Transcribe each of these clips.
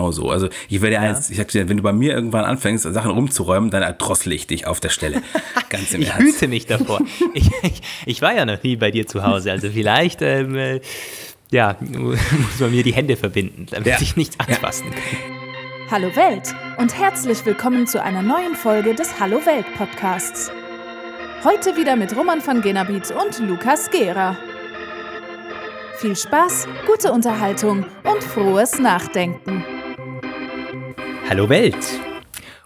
genauso. Also ich werde ja. eins, ich sag dir, wenn du bei mir irgendwann anfängst, Sachen rumzuräumen, dann erdrossel ich dich auf der Stelle. Ganz im ich Ernst. Ich hüte mich davor. ich, ich, ich, war ja noch nie bei dir zu Hause, also vielleicht ähm, äh, ja, muss man mir die Hände verbinden, damit ja. ich nichts anfassen kann. Hallo Welt und herzlich willkommen zu einer neuen Folge des Hallo Welt Podcasts. Heute wieder mit Roman von Genabit und Lukas Gera. Viel Spaß, gute Unterhaltung und frohes Nachdenken. Hallo Welt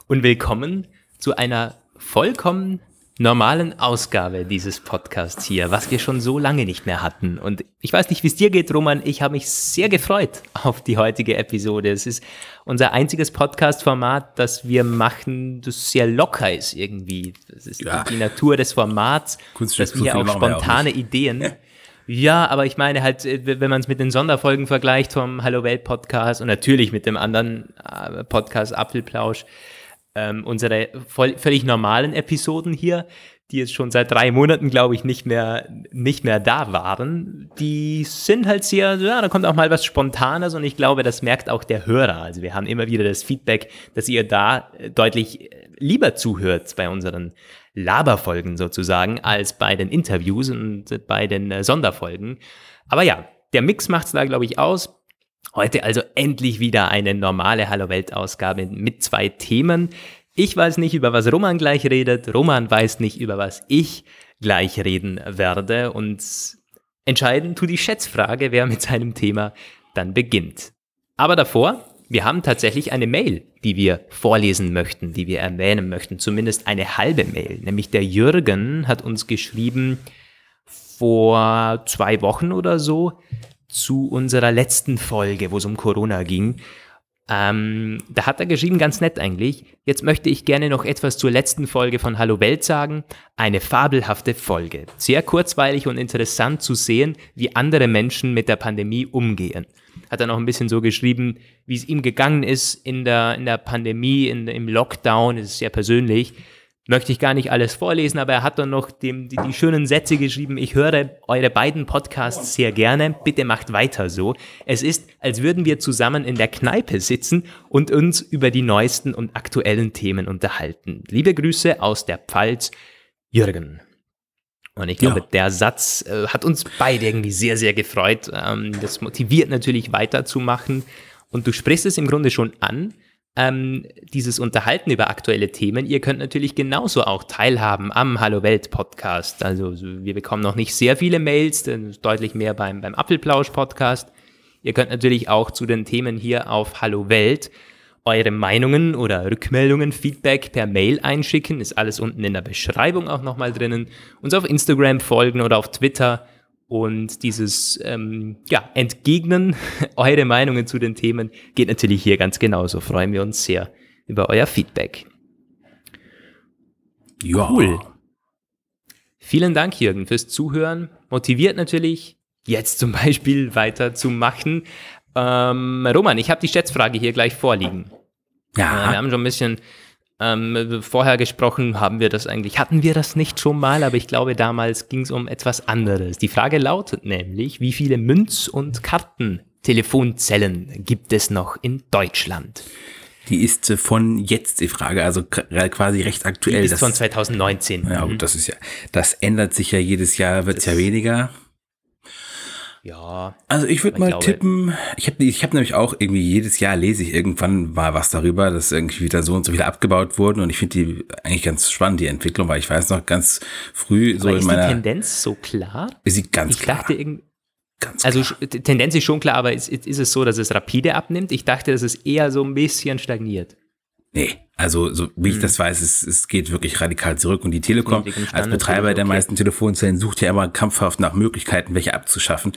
und willkommen zu einer vollkommen normalen Ausgabe dieses Podcasts hier, was wir schon so lange nicht mehr hatten. Und ich weiß nicht, wie es dir geht, Roman. Ich habe mich sehr gefreut auf die heutige Episode. Es ist unser einziges Podcast-Format, das wir machen, das sehr locker ist irgendwie. Das ist ja. die Natur des Formats, dass wir auch spontane auch Ideen. Ja, aber ich meine halt, äh, wenn man es mit den Sonderfolgen vergleicht vom Hallo Welt Podcast und natürlich mit dem anderen äh, Podcast Apfelplausch, ähm, unsere voll, völlig normalen Episoden hier, die jetzt schon seit drei Monaten, glaube ich, nicht mehr, nicht mehr da waren, die sind halt sehr, ja, da kommt auch mal was Spontanes und ich glaube, das merkt auch der Hörer. Also wir haben immer wieder das Feedback, dass ihr da deutlich lieber zuhört bei unseren Laberfolgen sozusagen, als bei den Interviews und bei den äh, Sonderfolgen. Aber ja, der Mix macht es da, glaube ich, aus. Heute also endlich wieder eine normale Hallo Welt Ausgabe mit zwei Themen. Ich weiß nicht, über was Roman gleich redet. Roman weiß nicht, über was ich gleich reden werde. Und entscheiden tut die Schätzfrage, wer mit seinem Thema dann beginnt. Aber davor, wir haben tatsächlich eine Mail, die wir vorlesen möchten, die wir erwähnen möchten. Zumindest eine halbe Mail. Nämlich der Jürgen hat uns geschrieben vor zwei Wochen oder so zu unserer letzten Folge, wo es um Corona ging. Ähm, da hat er geschrieben, ganz nett eigentlich. Jetzt möchte ich gerne noch etwas zur letzten Folge von Hallo Welt sagen. Eine fabelhafte Folge. Sehr kurzweilig und interessant zu sehen, wie andere Menschen mit der Pandemie umgehen. Hat er noch ein bisschen so geschrieben, wie es ihm gegangen ist in der, in der Pandemie, in, im Lockdown. Das ist sehr persönlich möchte ich gar nicht alles vorlesen, aber er hat dann noch dem, die, die, schönen Sätze geschrieben. Ich höre eure beiden Podcasts sehr gerne. Bitte macht weiter so. Es ist, als würden wir zusammen in der Kneipe sitzen und uns über die neuesten und aktuellen Themen unterhalten. Liebe Grüße aus der Pfalz, Jürgen. Und ich glaube, ja. der Satz äh, hat uns beide irgendwie sehr, sehr gefreut. Ähm, das motiviert natürlich weiterzumachen. Und du sprichst es im Grunde schon an ähm, dieses Unterhalten über aktuelle Themen. Ihr könnt natürlich genauso auch teilhaben am Hallo Welt Podcast. Also wir bekommen noch nicht sehr viele Mails, deutlich mehr beim, beim Apfelplausch Podcast. Ihr könnt natürlich auch zu den Themen hier auf Hallo Welt eure Meinungen oder Rückmeldungen, Feedback per Mail einschicken. Ist alles unten in der Beschreibung auch nochmal drinnen. Uns auf Instagram folgen oder auf Twitter und dieses ähm, ja, Entgegnen eure Meinungen zu den Themen geht natürlich hier ganz genauso. Freuen wir uns sehr über euer Feedback. Ja. Cool. Vielen Dank, Jürgen, fürs Zuhören. Motiviert natürlich, jetzt zum Beispiel weiterzumachen. Ähm, Roman, ich habe die Schätzfrage hier gleich vorliegen. Ja. Äh, wir haben schon ein bisschen ähm, vorher gesprochen, haben wir das eigentlich, hatten wir das nicht schon mal, aber ich glaube, damals ging es um etwas anderes. Die Frage lautet nämlich, wie viele Münz- und Kartentelefonzellen gibt es noch in Deutschland? Die ist äh, von jetzt die Frage, also quasi recht aktuell. Die ist das, von 2019. Ja, gut, das ist ja, das ändert sich ja jedes Jahr, wird es ja weniger. Ja. Also ich würde mal glaube, tippen, ich habe ich hab nämlich auch irgendwie jedes Jahr lese ich irgendwann mal was darüber, dass irgendwie wieder so und so viele abgebaut wurden und ich finde die eigentlich ganz spannend, die Entwicklung, weil ich weiß noch ganz früh so Aber in meiner... ist die Tendenz so klar? Ist sie ganz ich klar. Dachte, Ganz also. Tendenz ist schon klar, aber ist, ist es so, dass es rapide abnimmt? Ich dachte, dass es eher so ein bisschen stagniert. Nee, also so wie ich hm. das weiß, es, es geht wirklich radikal zurück und die Telekom als Betreiber der meisten Telefonzellen sucht ja immer kampfhaft nach Möglichkeiten, welche abzuschaffen,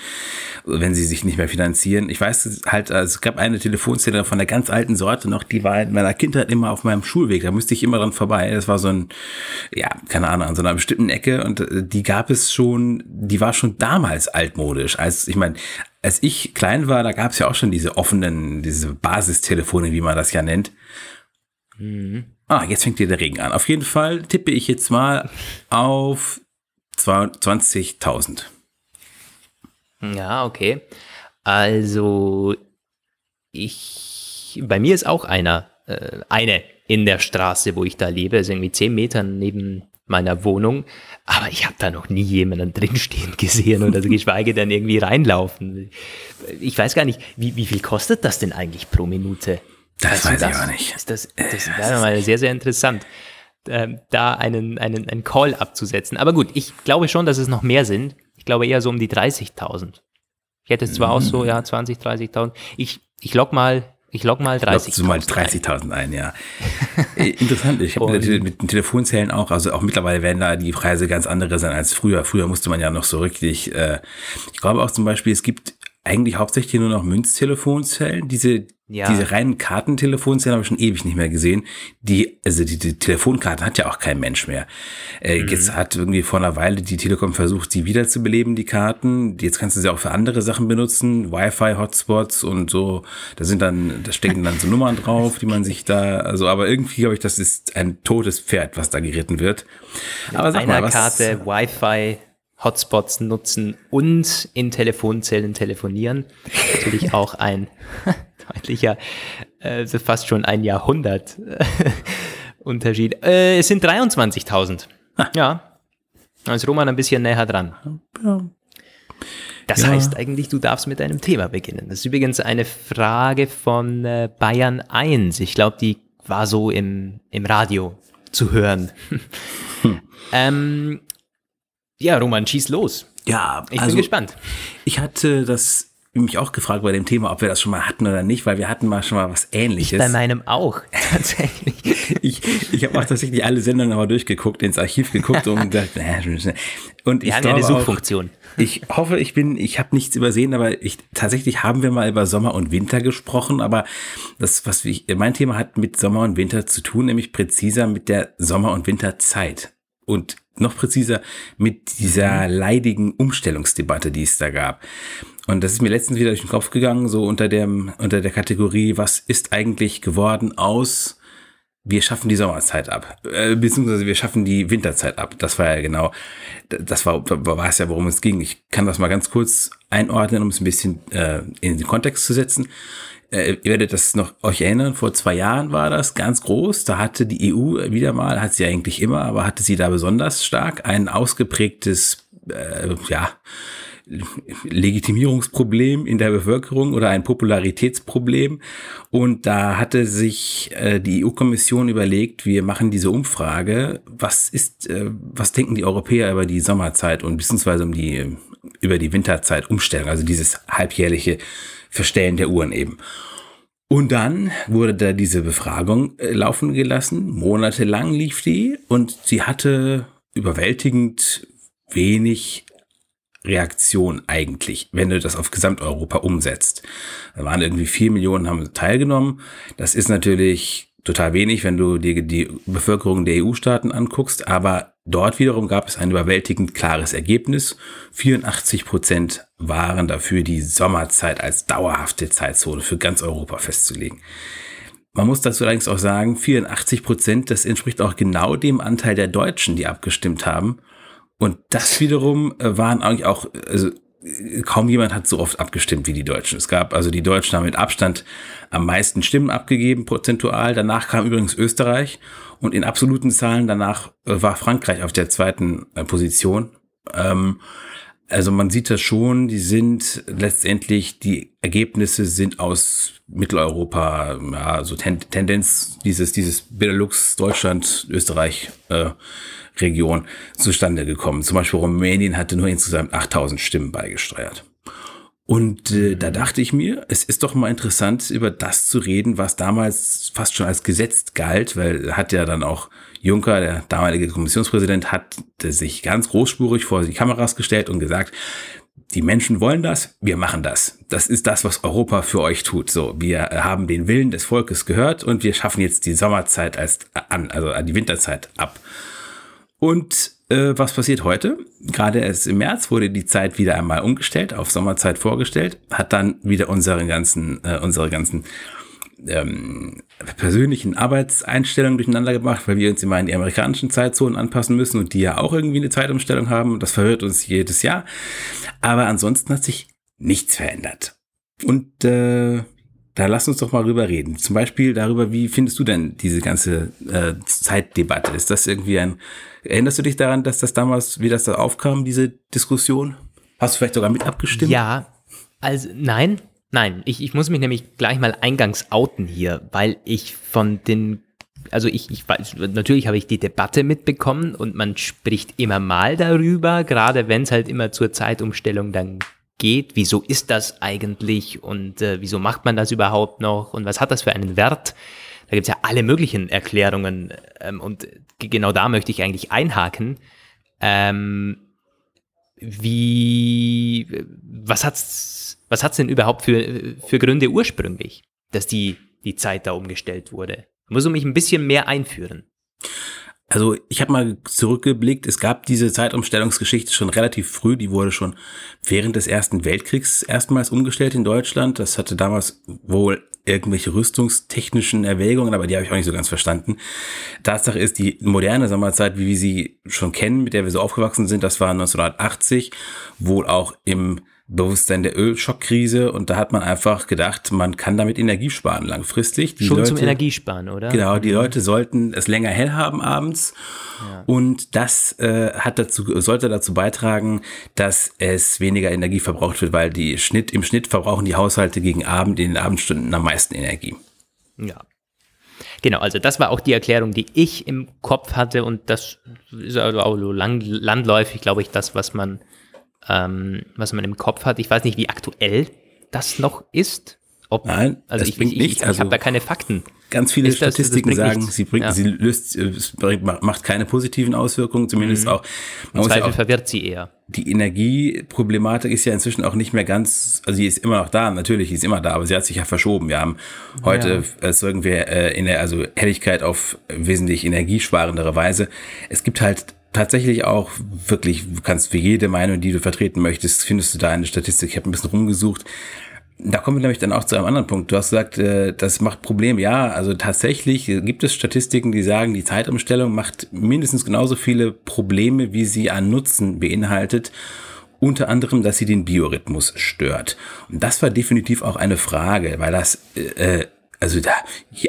wenn sie sich nicht mehr finanzieren. Ich weiß halt, also es gab eine Telefonzelle von der ganz alten Sorte noch, die war in meiner Kindheit immer auf meinem Schulweg, da musste ich immer dran vorbei. Das war so ein, ja, keine Ahnung, an so einer bestimmten Ecke und äh, die gab es schon, die war schon damals altmodisch. Als ich meine, als ich klein war, da gab es ja auch schon diese offenen, diese Basistelefone, wie man das ja nennt. Mhm. Ah, jetzt fängt hier der Regen an. Auf jeden Fall tippe ich jetzt mal auf 20.000. Ja, okay. Also ich bei mir ist auch einer, äh, eine in der Straße, wo ich da lebe, ist irgendwie zehn Meter neben meiner Wohnung. Aber ich habe da noch nie jemanden drinstehen gesehen oder so, geschweige denn irgendwie reinlaufen. Ich weiß gar nicht, wie, wie viel kostet das denn eigentlich pro Minute? Das weißt weiß ich auch nicht. Das, das, das wäre mal sehr, sehr interessant, äh, da einen, einen, einen Call abzusetzen. Aber gut, ich glaube schon, dass es noch mehr sind. Ich glaube eher so um die 30.000. Ich hätte es zwar mhm. auch so, ja, 20, 30.000. Ich, ich log mal ich log mal 30.000 mal 30.000 ein, ja. Äh, interessant, ich habe mit den Telefonzellen auch, also auch mittlerweile werden da die Preise ganz andere sein als früher. Früher musste man ja noch so richtig, äh, ich glaube auch zum Beispiel, es gibt eigentlich hauptsächlich nur noch Münztelefonzellen. Diese, ja. diese reinen Kartentelefonzellen habe ich schon ewig nicht mehr gesehen. Die, also die, die Telefonkarten hat ja auch kein Mensch mehr. Äh, mhm. Jetzt hat irgendwie vor einer Weile die Telekom versucht, sie wiederzubeleben, die Karten. Jetzt kannst du sie auch für andere Sachen benutzen, Wi-Fi-Hotspots und so. Da sind dann, da stecken dann so Nummern drauf, die man sich da, also, aber irgendwie glaube ich, das ist ein totes Pferd, was da geritten wird. Mit aber sag einer mal, was, Karte Wi-Fi Hotspots nutzen und in Telefonzellen telefonieren. Natürlich auch ein deutlicher, äh, fast schon ein Jahrhundert äh, Unterschied. Äh, es sind 23.000. Ja, da ist Roman ein bisschen näher dran. Das ja. heißt eigentlich, du darfst mit deinem Thema beginnen. Das ist übrigens eine Frage von äh, Bayern 1. Ich glaube, die war so im, im Radio zu hören. Hm. ähm, ja, Roman, schieß los. Ja, ich also, bin gespannt. Ich hatte das mich auch gefragt bei dem Thema, ob wir das schon mal hatten oder nicht, weil wir hatten mal schon mal was ähnliches. Ich bei meinem auch, tatsächlich. ich ich habe auch tatsächlich alle Sendungen aber durchgeguckt, ins Archiv geguckt und gesagt, naja, und wir ich haben ja eine Suchfunktion. Auch, ich hoffe, ich bin, ich habe nichts übersehen, aber ich tatsächlich haben wir mal über Sommer und Winter gesprochen, aber das, was ich, mein Thema hat mit Sommer und Winter zu tun, nämlich präziser mit der Sommer- und Winterzeit. Und noch präziser mit dieser leidigen Umstellungsdebatte, die es da gab. Und das ist mir letztens wieder durch den Kopf gegangen, so unter dem, unter der Kategorie, was ist eigentlich geworden aus wir schaffen die Sommerzeit ab, äh, beziehungsweise wir schaffen die Winterzeit ab. Das war ja genau, das war, war es ja, worum es ging. Ich kann das mal ganz kurz einordnen, um es ein bisschen äh, in den Kontext zu setzen äh, ihr werdet das noch euch erinnern, vor zwei Jahren war das ganz groß. Da hatte die EU wieder mal, hat sie eigentlich immer, aber hatte sie da besonders stark ein ausgeprägtes, äh, ja, Legitimierungsproblem in der Bevölkerung oder ein Popularitätsproblem. Und da hatte sich äh, die EU-Kommission überlegt, wir machen diese Umfrage, was ist, äh, was denken die Europäer über die Sommerzeit und beziehungsweise um die, über die Winterzeit Umstellung, also dieses halbjährliche Verstellen der Uhren eben. Und dann wurde da diese Befragung äh, laufen gelassen. Monatelang lief die und sie hatte überwältigend wenig Reaktion eigentlich, wenn du das auf Gesamteuropa umsetzt. Da waren irgendwie vier Millionen haben teilgenommen. Das ist natürlich total wenig, wenn du dir die Bevölkerung der EU-Staaten anguckst, aber dort wiederum gab es ein überwältigend klares Ergebnis. 84 Prozent waren dafür, die Sommerzeit als dauerhafte Zeitzone für ganz Europa festzulegen. Man muss dazu allerdings auch sagen, 84 Prozent, das entspricht auch genau dem Anteil der Deutschen, die abgestimmt haben. Und das wiederum äh, waren eigentlich auch, also kaum jemand hat so oft abgestimmt wie die Deutschen. Es gab also die Deutschen haben mit Abstand am meisten Stimmen abgegeben, prozentual. Danach kam übrigens Österreich und in absoluten Zahlen danach äh, war Frankreich auf der zweiten äh, Position. Ähm, also man sieht das schon, die sind letztendlich, die Ergebnisse sind aus Mitteleuropa, ja, so Ten Tendenz dieses, dieses Benelux, Deutschland, Österreich, äh, Region zustande gekommen. Zum Beispiel Rumänien hatte nur insgesamt 8000 Stimmen beigesteuert. Und äh, da dachte ich mir, es ist doch mal interessant, über das zu reden, was damals fast schon als gesetzt galt, weil hat ja dann auch Juncker, der damalige Kommissionspräsident, hat sich ganz großspurig vor die Kameras gestellt und gesagt, die Menschen wollen das, wir machen das. Das ist das, was Europa für euch tut. So, wir haben den Willen des Volkes gehört und wir schaffen jetzt die Sommerzeit als an, also die Winterzeit ab. Und äh, was passiert heute? Gerade erst im März wurde die Zeit wieder einmal umgestellt, auf Sommerzeit vorgestellt, hat dann wieder unsere ganzen, äh, unsere ganzen ähm, persönlichen Arbeitseinstellungen durcheinander gemacht, weil wir uns immer in die amerikanischen Zeitzonen anpassen müssen und die ja auch irgendwie eine Zeitumstellung haben. Das verhört uns jedes Jahr. Aber ansonsten hat sich nichts verändert. Und äh, da lass uns doch mal drüber reden. Zum Beispiel darüber, wie findest du denn diese ganze äh, Zeitdebatte? Ist das irgendwie ein, erinnerst du dich daran, dass das damals, wie das da aufkam, diese Diskussion? Hast du vielleicht sogar mit abgestimmt? Ja, also nein, nein. Ich, ich muss mich nämlich gleich mal eingangs outen hier, weil ich von den also ich, ich weiß, natürlich habe ich die Debatte mitbekommen und man spricht immer mal darüber, gerade wenn es halt immer zur Zeitumstellung dann geht. Wieso ist das eigentlich und äh, wieso macht man das überhaupt noch und was hat das für einen Wert? Da gibt es ja alle möglichen Erklärungen ähm, und genau da möchte ich eigentlich einhaken. Ähm, wie, was hat's, was hat's denn überhaupt für, für Gründe ursprünglich, dass die, die Zeit da umgestellt wurde? Muss du mich ein bisschen mehr einführen. Also ich habe mal zurückgeblickt, es gab diese Zeitumstellungsgeschichte schon relativ früh, die wurde schon während des Ersten Weltkriegs erstmals umgestellt in Deutschland. Das hatte damals wohl irgendwelche rüstungstechnischen Erwägungen, aber die habe ich auch nicht so ganz verstanden. Tatsache ist, die moderne Sommerzeit, wie wir sie schon kennen, mit der wir so aufgewachsen sind, das war 1980, wohl auch im Bewusstsein der Ölschockkrise und da hat man einfach gedacht, man kann damit Energie sparen langfristig. Die Schon Leute, zum Energiesparen, oder? Genau, die mhm. Leute sollten es länger hell haben abends ja. und das äh, hat dazu, sollte dazu beitragen, dass es weniger Energie verbraucht wird, weil die Schnitt, im Schnitt verbrauchen die Haushalte gegen Abend in den Abendstunden am meisten Energie. Ja. Genau, also das war auch die Erklärung, die ich im Kopf hatte und das ist also auch so landläufig, glaube ich, das, was man ähm, was man im Kopf hat. Ich weiß nicht, wie aktuell das noch ist. Ob, Nein, also ich, bringt ich, nichts. Ich, ich also habe da keine Fakten. Ganz viele ist Statistiken das, das sagen, sie bringt, ja. sie löst, macht keine positiven Auswirkungen, zumindest mhm. auch. Man Im Zweifel ja auch, verwirrt sie eher. Die Energieproblematik ist ja inzwischen auch nicht mehr ganz, also sie ist immer noch da, natürlich, sie ist immer da, aber sie hat sich ja verschoben. Wir haben heute, ja. erzeugen wir äh, in der, also Helligkeit auf wesentlich energiesparendere Weise. Es gibt halt tatsächlich auch wirklich, du kannst für jede Meinung, die du vertreten möchtest, findest du da eine Statistik. Ich habe ein bisschen rumgesucht. Da kommen wir nämlich dann auch zu einem anderen Punkt. Du hast gesagt, äh, das macht Probleme. Ja, also tatsächlich gibt es Statistiken, die sagen, die Zeitumstellung macht mindestens genauso viele Probleme, wie sie an Nutzen beinhaltet. Unter anderem, dass sie den Biorhythmus stört. Und das war definitiv auch eine Frage, weil das äh, also da,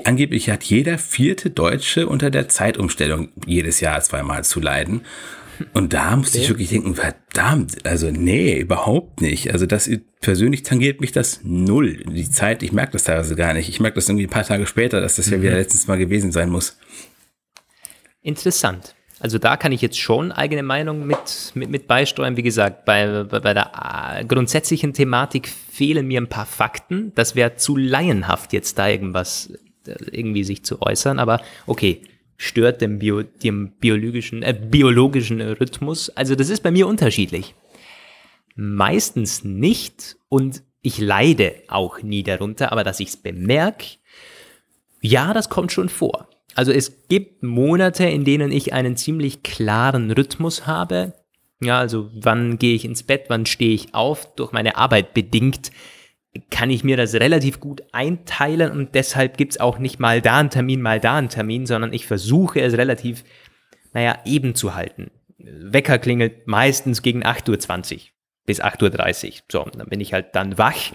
angeblich hat jeder vierte Deutsche unter der Zeitumstellung jedes Jahr zweimal zu leiden. Und da musste okay. ich wirklich denken, verdammt, also nee, überhaupt nicht. Also das persönlich tangiert mich das null. Die Zeit, ich merke das teilweise gar nicht. Ich merke das irgendwie ein paar Tage später, dass das mhm. ja wieder letztens mal gewesen sein muss. Interessant. Also da kann ich jetzt schon eigene Meinung mit, mit, mit beisteuern. Wie gesagt, bei, bei, bei der äh, grundsätzlichen Thematik fehlen mir ein paar Fakten. Das wäre zu laienhaft, jetzt da irgendwas äh, irgendwie sich zu äußern. Aber okay, stört den, Bio, den biologischen, äh, biologischen Rhythmus. Also das ist bei mir unterschiedlich. Meistens nicht und ich leide auch nie darunter, aber dass ich es bemerke, ja, das kommt schon vor. Also es gibt Monate, in denen ich einen ziemlich klaren Rhythmus habe. Ja, also wann gehe ich ins Bett, wann stehe ich auf, durch meine Arbeit bedingt kann ich mir das relativ gut einteilen und deshalb gibt es auch nicht mal da einen Termin, mal da einen Termin, sondern ich versuche es relativ, naja, eben zu halten. Wecker klingelt meistens gegen 8.20 Uhr bis 8.30 Uhr. So, dann bin ich halt dann wach.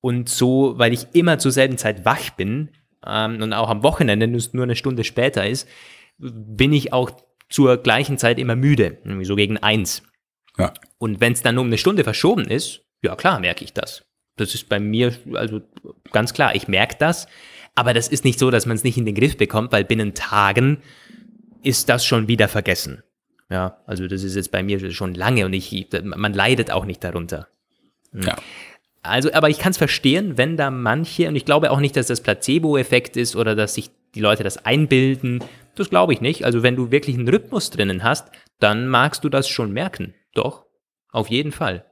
Und so, weil ich immer zur selben Zeit wach bin, ähm, und auch am Wochenende nur eine Stunde später ist, bin ich auch zur gleichen Zeit immer müde, nämlich so gegen eins. Ja. Und wenn es dann um eine Stunde verschoben ist, ja klar, merke ich das. Das ist bei mir also ganz klar, ich merke das, aber das ist nicht so, dass man es nicht in den Griff bekommt, weil binnen Tagen ist das schon wieder vergessen. Ja, also das ist jetzt bei mir schon lange und ich, man leidet auch nicht darunter. Hm. Ja. Also, aber ich kann es verstehen, wenn da manche, und ich glaube auch nicht, dass das Placebo-Effekt ist oder dass sich die Leute das einbilden. Das glaube ich nicht. Also, wenn du wirklich einen Rhythmus drinnen hast, dann magst du das schon merken. Doch, auf jeden Fall.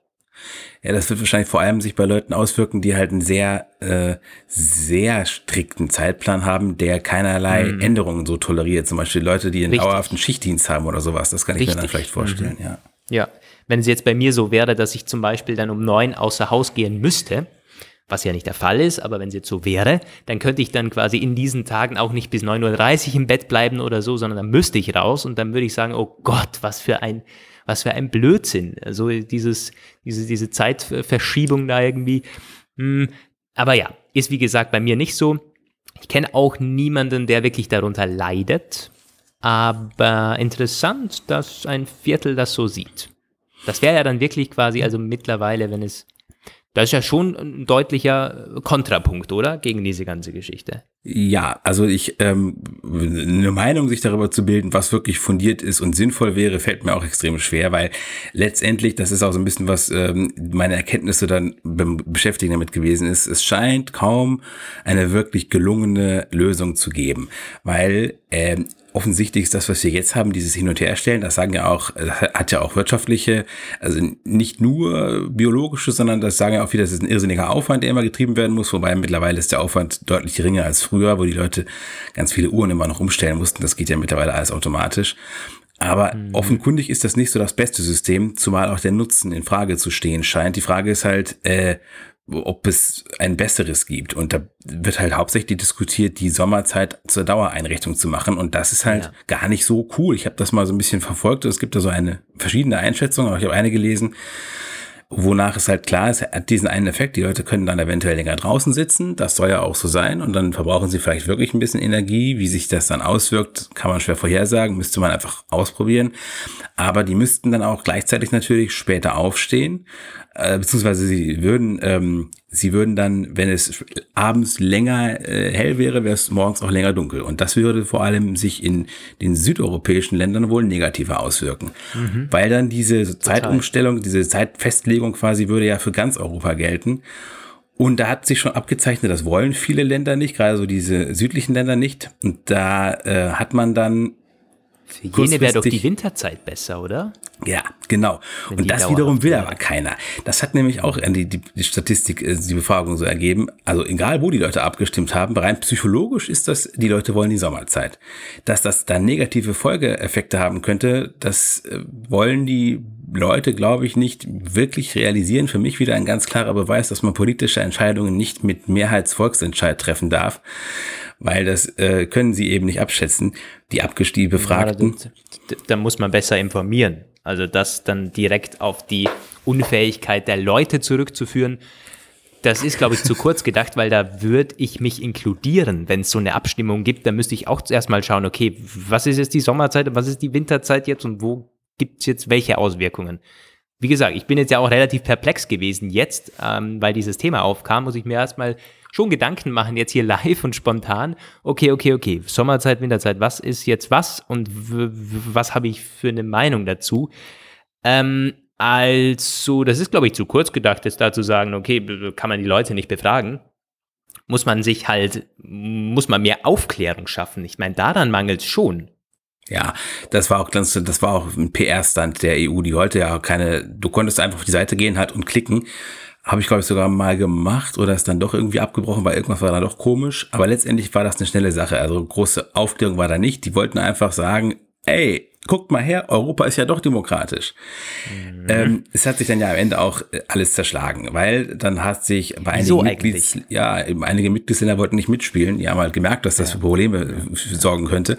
Ja, das wird wahrscheinlich vor allem sich bei Leuten auswirken, die halt einen sehr, äh, sehr strikten Zeitplan haben, der keinerlei mhm. Änderungen so toleriert. Zum Beispiel Leute, die einen Richtig. dauerhaften Schichtdienst haben oder sowas. Das kann ich Richtig. mir dann vielleicht vorstellen, mhm. ja. Ja, wenn es jetzt bei mir so wäre, dass ich zum Beispiel dann um neun außer Haus gehen müsste, was ja nicht der Fall ist, aber wenn es jetzt so wäre, dann könnte ich dann quasi in diesen Tagen auch nicht bis 9.30 Uhr im Bett bleiben oder so, sondern dann müsste ich raus und dann würde ich sagen, oh Gott, was für ein, was für ein Blödsinn. Also dieses, diese, diese Zeitverschiebung da irgendwie. Hm, aber ja, ist wie gesagt bei mir nicht so. Ich kenne auch niemanden, der wirklich darunter leidet. Aber interessant, dass ein Viertel das so sieht. Das wäre ja dann wirklich quasi, also mittlerweile, wenn es das ist ja schon ein deutlicher Kontrapunkt, oder? Gegen diese ganze Geschichte. Ja, also ich, ähm, eine Meinung sich darüber zu bilden, was wirklich fundiert ist und sinnvoll wäre, fällt mir auch extrem schwer, weil letztendlich, das ist auch so ein bisschen was ähm, meine Erkenntnisse dann beim Beschäftigen damit gewesen ist, es scheint kaum eine wirklich gelungene Lösung zu geben, weil ähm, offensichtlich ist das, was wir jetzt haben, dieses Hin- und Herstellen, das sagen ja auch, hat ja auch wirtschaftliche, also nicht nur biologische, sondern das sagen ja auch wieder, das ist ein irrsinniger Aufwand, der immer getrieben werden muss, wobei mittlerweile ist der Aufwand deutlich geringer als früher, wo die Leute ganz viele Uhren immer noch umstellen mussten. Das geht ja mittlerweile alles automatisch. Aber mhm. offenkundig ist das nicht so das beste System, zumal auch der Nutzen in Frage zu stehen scheint. Die Frage ist halt, äh, ob es ein besseres gibt. Und da wird halt hauptsächlich diskutiert, die Sommerzeit zur Dauereinrichtung zu machen. Und das ist halt ja. gar nicht so cool. Ich habe das mal so ein bisschen verfolgt. Es gibt da so eine verschiedene Einschätzung, aber ich habe eine gelesen, wonach es halt klar ist, hat diesen einen Effekt, die Leute können dann eventuell länger draußen sitzen, das soll ja auch so sein und dann verbrauchen sie vielleicht wirklich ein bisschen Energie, wie sich das dann auswirkt, kann man schwer vorhersagen, müsste man einfach ausprobieren, aber die müssten dann auch gleichzeitig natürlich später aufstehen, äh, beziehungsweise sie würden, ähm, sie würden dann, wenn es abends länger äh, hell wäre, wäre es morgens auch länger dunkel. Und das würde vor allem sich in den südeuropäischen Ländern wohl negativer auswirken. Mhm. Weil dann diese Zeitumstellung, diese Zeitfestlegung quasi würde ja für ganz Europa gelten. Und da hat sich schon abgezeichnet, das wollen viele Länder nicht, gerade so diese südlichen Länder nicht. Und da äh, hat man dann für jene wäre doch die Winterzeit besser, oder? Ja, genau. Wenn und das wiederum will aber keiner. Das hat nämlich auch die, die, die Statistik, äh, die Befragung so ergeben. Also egal, wo die Leute abgestimmt haben, rein psychologisch ist das, die Leute wollen die Sommerzeit. Dass das dann negative Folgeeffekte haben könnte, das äh, wollen die Leute, glaube ich, nicht wirklich realisieren. Für mich wieder ein ganz klarer Beweis, dass man politische Entscheidungen nicht mit Mehrheitsvolksentscheid treffen darf weil das äh, können sie eben nicht abschätzen, die abgestiegen Befragten. Ja, da, da muss man besser informieren. Also das dann direkt auf die Unfähigkeit der Leute zurückzuführen, das ist, glaube ich, zu kurz gedacht, weil da würde ich mich inkludieren, wenn es so eine Abstimmung gibt. Da müsste ich auch zuerst mal schauen, okay, was ist jetzt die Sommerzeit und was ist die Winterzeit jetzt und wo gibt es jetzt welche Auswirkungen? Wie gesagt, ich bin jetzt ja auch relativ perplex gewesen jetzt, ähm, weil dieses Thema aufkam, muss ich mir erstmal schon Gedanken machen, jetzt hier live und spontan. Okay, okay, okay, Sommerzeit, Winterzeit, was ist jetzt was und was habe ich für eine Meinung dazu? Ähm, also, das ist, glaube ich, zu kurz gedacht, jetzt da zu sagen, okay, kann man die Leute nicht befragen. Muss man sich halt, muss man mehr Aufklärung schaffen. Ich meine, daran mangelt es schon. Ja, das war auch ganz, das war auch ein PR-Stand der EU. Die wollte ja keine, du konntest einfach auf die Seite gehen halt und klicken habe ich, glaube ich, sogar mal gemacht oder ist dann doch irgendwie abgebrochen, weil irgendwas war dann doch komisch. Aber letztendlich war das eine schnelle Sache. Also große Aufklärung war da nicht. Die wollten einfach sagen, ey, guckt mal her, Europa ist ja doch demokratisch. Mhm. Ähm, es hat sich dann ja am Ende auch äh, alles zerschlagen, weil dann hat sich bei einigen so Mitglieds, ja, einige Mitgliedsländer wollten nicht mitspielen, die haben halt gemerkt, dass das ja. für Probleme ja. sorgen könnte.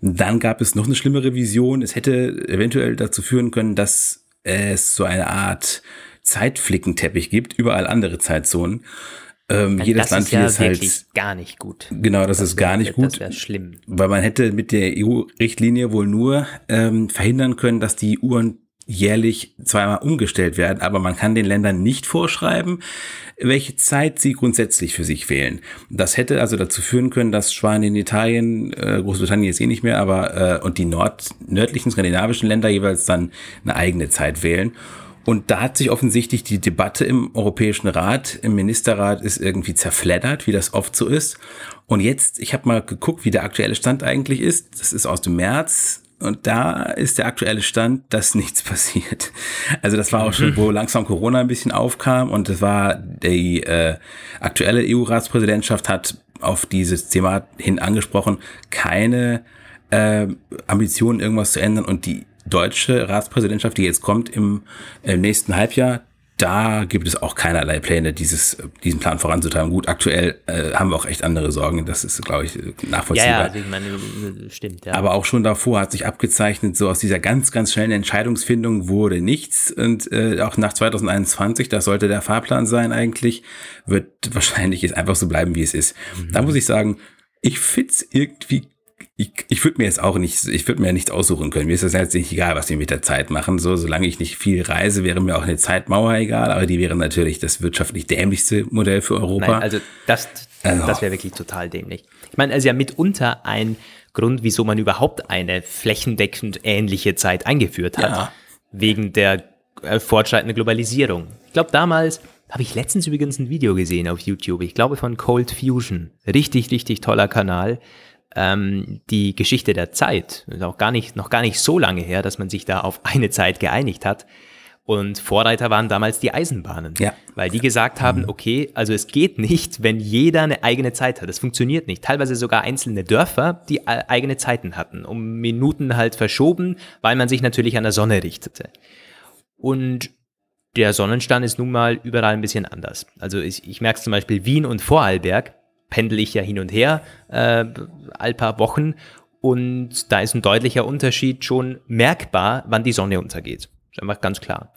Dann gab es noch eine schlimme Revision. Es hätte eventuell dazu führen können, dass es so eine Art Zeitflickenteppich gibt, überall andere Zeitzonen. Ähm, ja, jedes Land hier ist ja halt gar nicht gut. Genau, das, das ist gar nicht gut. Das wäre schlimm. Weil man hätte mit der EU-Richtlinie wohl nur ähm, verhindern können, dass die Uhren jährlich zweimal umgestellt werden, aber man kann den Ländern nicht vorschreiben, welche Zeit sie grundsätzlich für sich wählen. Das hätte also dazu führen können, dass Spanien, Italien, äh, Großbritannien jetzt eh nicht mehr, aber äh, und die nord nördlichen skandinavischen Länder jeweils dann eine eigene Zeit wählen. Und da hat sich offensichtlich die Debatte im Europäischen Rat, im Ministerrat ist irgendwie zerfleddert, wie das oft so ist. Und jetzt, ich habe mal geguckt, wie der aktuelle Stand eigentlich ist. Das ist aus dem März. Und da ist der aktuelle Stand, dass nichts passiert. Also das war auch schon, wo langsam Corona ein bisschen aufkam. Und das war die äh, aktuelle EU-Ratspräsidentschaft hat auf dieses Thema hin angesprochen, keine äh, Ambitionen, irgendwas zu ändern. Und die deutsche Ratspräsidentschaft, die jetzt kommt im, im nächsten Halbjahr, da gibt es auch keinerlei Pläne, dieses, diesen Plan voranzutreiben. Gut, aktuell äh, haben wir auch echt andere Sorgen. Das ist, glaube ich, nachvollziehbar. Ja, ja also ich meine, stimmt. Ja. Aber auch schon davor hat sich abgezeichnet, so aus dieser ganz, ganz schnellen Entscheidungsfindung wurde nichts. Und äh, auch nach 2021, das sollte der Fahrplan sein eigentlich, wird wahrscheinlich es einfach so bleiben, wie es ist. Mhm. Da muss ich sagen, ich find's irgendwie ich, ich würde mir jetzt auch nicht, ich würde mir nichts aussuchen können. Mir ist das jetzt nicht egal, was wir mit der Zeit machen. So, solange ich nicht viel reise, wäre mir auch eine Zeitmauer egal, aber die wäre natürlich das wirtschaftlich dämlichste Modell für Europa. Nein, also das, also. das wäre wirklich total dämlich. Ich meine, also ja mitunter ein Grund, wieso man überhaupt eine flächendeckend ähnliche Zeit eingeführt hat. Ja. Wegen der äh, fortschreitenden Globalisierung. Ich glaube, damals habe ich letztens übrigens ein Video gesehen auf YouTube. Ich glaube von Cold Fusion. Richtig, richtig toller Kanal ähm, die Geschichte der Zeit. ist auch gar nicht, noch gar nicht so lange her, dass man sich da auf eine Zeit geeinigt hat. Und Vorreiter waren damals die Eisenbahnen, ja. weil die gesagt haben, mhm. okay, also es geht nicht, wenn jeder eine eigene Zeit hat. Das funktioniert nicht. Teilweise sogar einzelne Dörfer, die eigene Zeiten hatten, um Minuten halt verschoben, weil man sich natürlich an der Sonne richtete. Und der Sonnenstand ist nun mal überall ein bisschen anders. Also ich, ich merke zum Beispiel Wien und Vorarlberg, pendel ich ja hin und her, äh, all paar Wochen. Und da ist ein deutlicher Unterschied schon merkbar, wann die Sonne untergeht. Ist einfach ganz klar.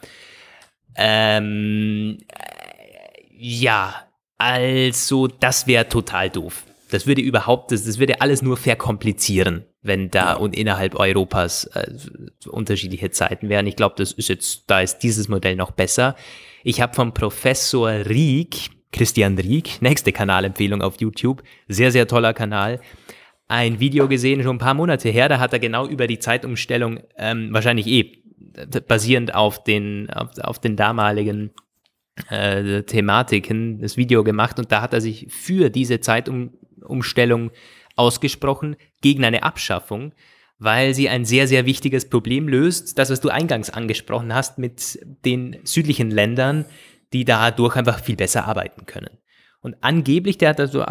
Ähm, äh, ja, also das wäre total doof. Das würde überhaupt, das, das würde alles nur verkomplizieren, wenn da und innerhalb Europas äh, unterschiedliche Zeiten wären. Ich glaube, das ist jetzt, da ist dieses Modell noch besser. Ich habe vom Professor Rieck, Christian Rieck, nächste Kanalempfehlung auf YouTube, sehr, sehr toller Kanal, ein Video gesehen, schon ein paar Monate her, da hat er genau über die Zeitumstellung, ähm, wahrscheinlich eh basierend auf den, auf, auf den damaligen äh, Thematiken, das Video gemacht. Und da hat er sich für diese Zeitumstellung ausgesprochen, gegen eine Abschaffung, weil sie ein sehr, sehr wichtiges Problem löst, das, was du eingangs angesprochen hast mit den südlichen Ländern, die dadurch einfach viel besser arbeiten können. Und angeblich, der hat also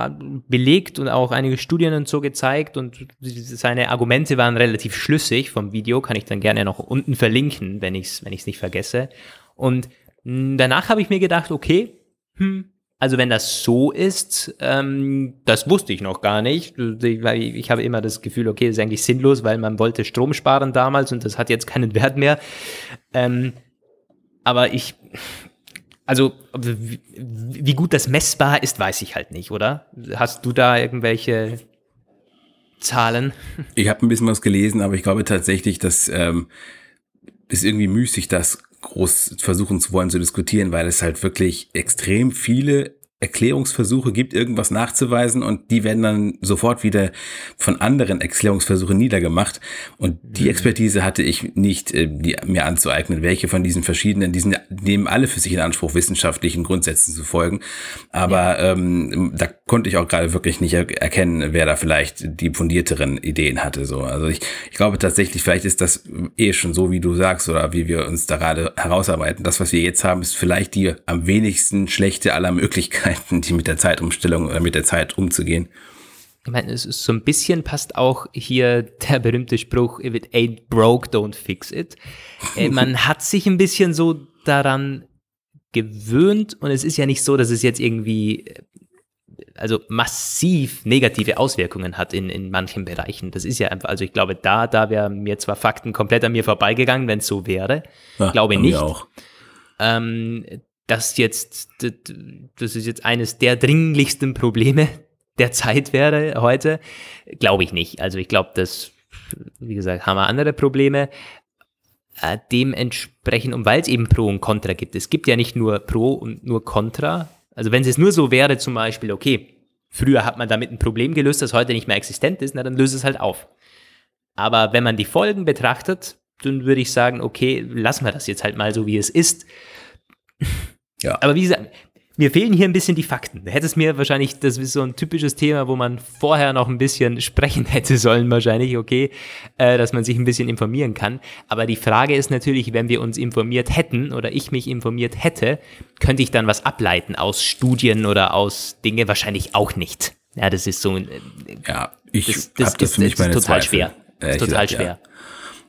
belegt und auch einige Studien und so gezeigt und seine Argumente waren relativ schlüssig vom Video, kann ich dann gerne noch unten verlinken, wenn ich es wenn nicht vergesse. Und danach habe ich mir gedacht, okay, hm, also wenn das so ist, ähm, das wusste ich noch gar nicht. Ich, ich habe immer das Gefühl, okay, ist eigentlich sinnlos, weil man wollte Strom sparen damals und das hat jetzt keinen Wert mehr. Ähm, aber ich, also, wie, gut das messbar ist, weiß ich halt nicht, oder? Hast du da irgendwelche Zahlen? Ich habe ein bisschen was gelesen, aber ich glaube tatsächlich, dass ähm, ist irgendwie müßig, das groß versuchen zu wollen zu diskutieren, weil es halt wirklich extrem viele Erklärungsversuche gibt, irgendwas nachzuweisen und die werden dann sofort wieder von anderen Erklärungsversuchen niedergemacht. Und die mhm. Expertise hatte ich nicht, äh, die, mir anzueignen, welche von diesen verschiedenen, die sind, nehmen alle für sich in Anspruch, wissenschaftlichen Grundsätzen zu folgen. Aber ja. ähm, da konnte ich auch gerade wirklich nicht erkennen, wer da vielleicht die fundierteren Ideen hatte. So. Also ich, ich glaube tatsächlich, vielleicht ist das eh schon so, wie du sagst, oder wie wir uns da gerade herausarbeiten. Das, was wir jetzt haben, ist vielleicht die am wenigsten schlechte aller Möglichkeiten. Möglichkeiten, die mit der Zeitumstellung oder mit der Zeit umzugehen. Ich meine, es ist so ein bisschen passt auch hier der berühmte Spruch, if it ain't broke, don't fix it. Äh, man hat sich ein bisschen so daran gewöhnt und es ist ja nicht so, dass es jetzt irgendwie äh, also massiv negative Auswirkungen hat in, in manchen Bereichen. Das ist ja einfach, also ich glaube, da, da wären mir zwar Fakten komplett an mir vorbeigegangen, wenn es so wäre. Ja, glaube nicht. Auch. Ähm, das jetzt, das ist jetzt eines der dringlichsten Probleme der Zeit wäre heute, glaube ich nicht. Also ich glaube, dass, wie gesagt, haben wir andere Probleme. Äh, dementsprechend, und weil es eben Pro und Contra gibt, es gibt ja nicht nur Pro und nur Contra. Also wenn es nur so wäre, zum Beispiel, okay, früher hat man damit ein Problem gelöst, das heute nicht mehr existent ist, na dann löse es halt auf. Aber wenn man die Folgen betrachtet, dann würde ich sagen, okay, lassen wir das jetzt halt mal so, wie es ist. Ja. Aber wie gesagt, mir fehlen hier ein bisschen die Fakten. Da hätte es mir wahrscheinlich, das ist so ein typisches Thema, wo man vorher noch ein bisschen sprechen hätte sollen, wahrscheinlich, okay, äh, dass man sich ein bisschen informieren kann. Aber die Frage ist natürlich, wenn wir uns informiert hätten oder ich mich informiert hätte, könnte ich dann was ableiten aus Studien oder aus Dinge? Wahrscheinlich auch nicht. Ja, das ist so ein. Äh, ja, ich das, das, das, das, das ist total Zweifel. schwer. Äh, total gesagt, schwer. Ja.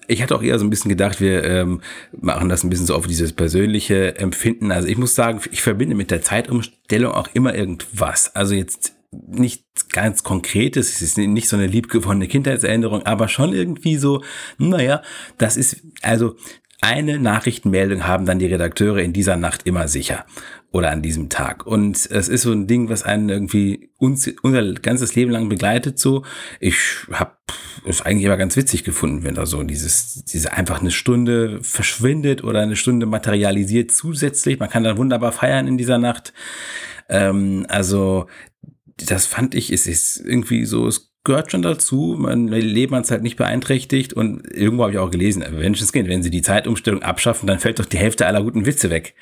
Ich hatte auch eher so ein bisschen gedacht, wir ähm, machen das ein bisschen so auf dieses persönliche Empfinden. Also ich muss sagen, ich verbinde mit der Zeitumstellung auch immer irgendwas. Also jetzt nicht ganz konkretes, es ist nicht so eine liebgewonnene Kindheitserinnerung, aber schon irgendwie so, naja, das ist, also eine Nachrichtenmeldung haben dann die Redakteure in dieser Nacht immer sicher oder an diesem Tag. Und es ist so ein Ding, was einen irgendwie uns, unser ganzes Leben lang begleitet. So, ich habe es eigentlich immer ganz witzig gefunden, wenn da so dieses, diese einfach eine Stunde verschwindet oder eine Stunde materialisiert zusätzlich. Man kann dann wunderbar feiern in dieser Nacht. Ähm, also das fand ich, es ist irgendwie so, es gehört schon dazu. Mein Leben hat es halt nicht beeinträchtigt und irgendwo habe ich auch gelesen, Menschenskind, wenn sie die Zeitumstellung abschaffen, dann fällt doch die Hälfte aller guten Witze weg.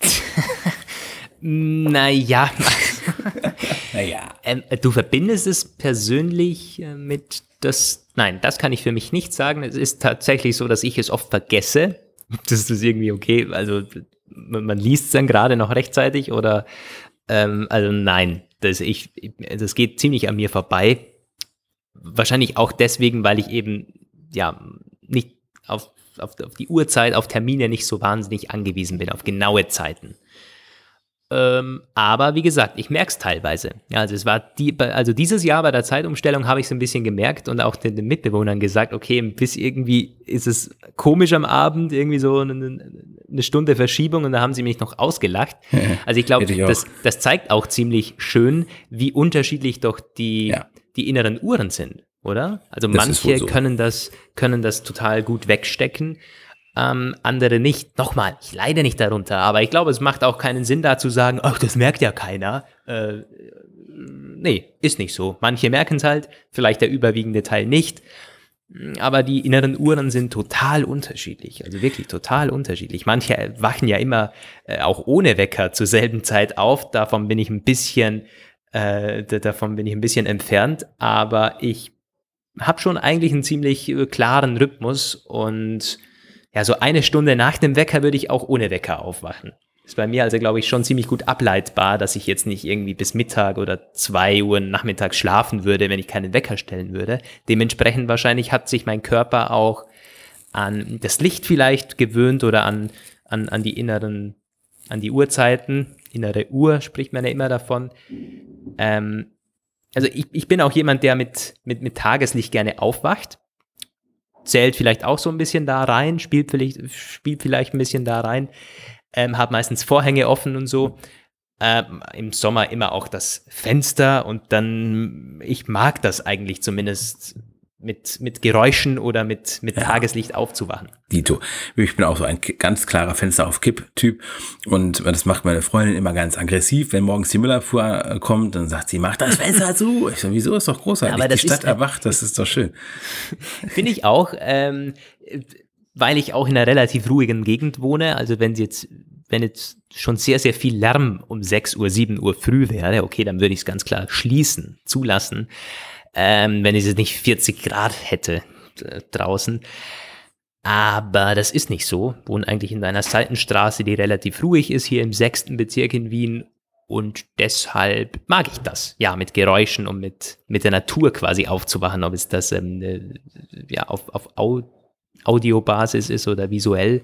naja. naja. Ähm, du verbindest es persönlich äh, mit das. Nein, das kann ich für mich nicht sagen. Es ist tatsächlich so, dass ich es oft vergesse. Das ist irgendwie okay. Also man liest es dann gerade noch rechtzeitig oder ähm, also nein, das, ich, das geht ziemlich an mir vorbei. Wahrscheinlich auch deswegen, weil ich eben ja nicht auf, auf, auf die Uhrzeit, auf Termine nicht so wahnsinnig angewiesen bin, auf genaue Zeiten. Ähm, aber wie gesagt, ich merke es teilweise. Also es war die, also dieses Jahr bei der Zeitumstellung habe ich es ein bisschen gemerkt und auch den, den, Mitbewohnern gesagt, okay, bis irgendwie ist es komisch am Abend, irgendwie so eine, eine Stunde Verschiebung und da haben sie mich noch ausgelacht. Also ich glaube, das, das zeigt auch ziemlich schön, wie unterschiedlich doch die, ja. Die inneren Uhren sind, oder? Also das manche so. können das, können das total gut wegstecken ähm, andere nicht. Nochmal, ich leide nicht darunter, aber ich glaube, es macht auch keinen Sinn da zu sagen, ach, das merkt ja keiner. Äh, nee, ist nicht so. Manche merken es halt, vielleicht der überwiegende Teil nicht. Aber die inneren Uhren sind total unterschiedlich, also wirklich total unterschiedlich. Manche wachen ja immer äh, auch ohne Wecker zur selben Zeit auf. Davon bin ich ein bisschen, äh, davon bin ich ein bisschen entfernt. Aber ich habe schon eigentlich einen ziemlich äh, klaren Rhythmus und ja, so eine Stunde nach dem Wecker würde ich auch ohne Wecker aufwachen. Ist bei mir also, glaube ich, schon ziemlich gut ableitbar, dass ich jetzt nicht irgendwie bis Mittag oder zwei Uhr nachmittags schlafen würde, wenn ich keinen Wecker stellen würde. Dementsprechend wahrscheinlich hat sich mein Körper auch an das Licht vielleicht gewöhnt oder an, an, an die inneren, an die Uhrzeiten. Innere Uhr spricht man ja immer davon. Ähm, also ich, ich bin auch jemand, der mit, mit, mit Tageslicht gerne aufwacht zählt vielleicht auch so ein bisschen da rein, spielt vielleicht, spielt vielleicht ein bisschen da rein, ähm, hat meistens Vorhänge offen und so. Ähm, Im Sommer immer auch das Fenster und dann, ich mag das eigentlich zumindest mit, mit Geräuschen oder mit, mit ja. Tageslicht aufzuwachen. Dito. Ich bin auch so ein ganz klarer Fenster auf Kipp-Typ und das macht meine Freundin immer ganz aggressiv. Wenn morgens die Müllabfuhr äh, kommt, dann sagt sie, mach das Fenster zu. Ich so, wieso ist doch großartig? Aber die Stadt ist, erwacht, das ist doch schön. Finde ich auch, ähm, weil ich auch in einer relativ ruhigen Gegend wohne. Also wenn sie jetzt wenn jetzt schon sehr, sehr viel Lärm um 6 Uhr, 7 Uhr früh wäre, okay, dann würde ich es ganz klar schließen, zulassen ähm, wenn es nicht 40 Grad hätte äh, draußen. Aber das ist nicht so. Wohnen eigentlich in einer Seitenstraße, die relativ ruhig ist, hier im sechsten Bezirk in Wien. Und deshalb mag ich das, ja, mit Geräuschen und mit, mit der Natur quasi aufzuwachen, ob es das ähm, äh, ja, auf, auf Au Audiobasis ist oder visuell.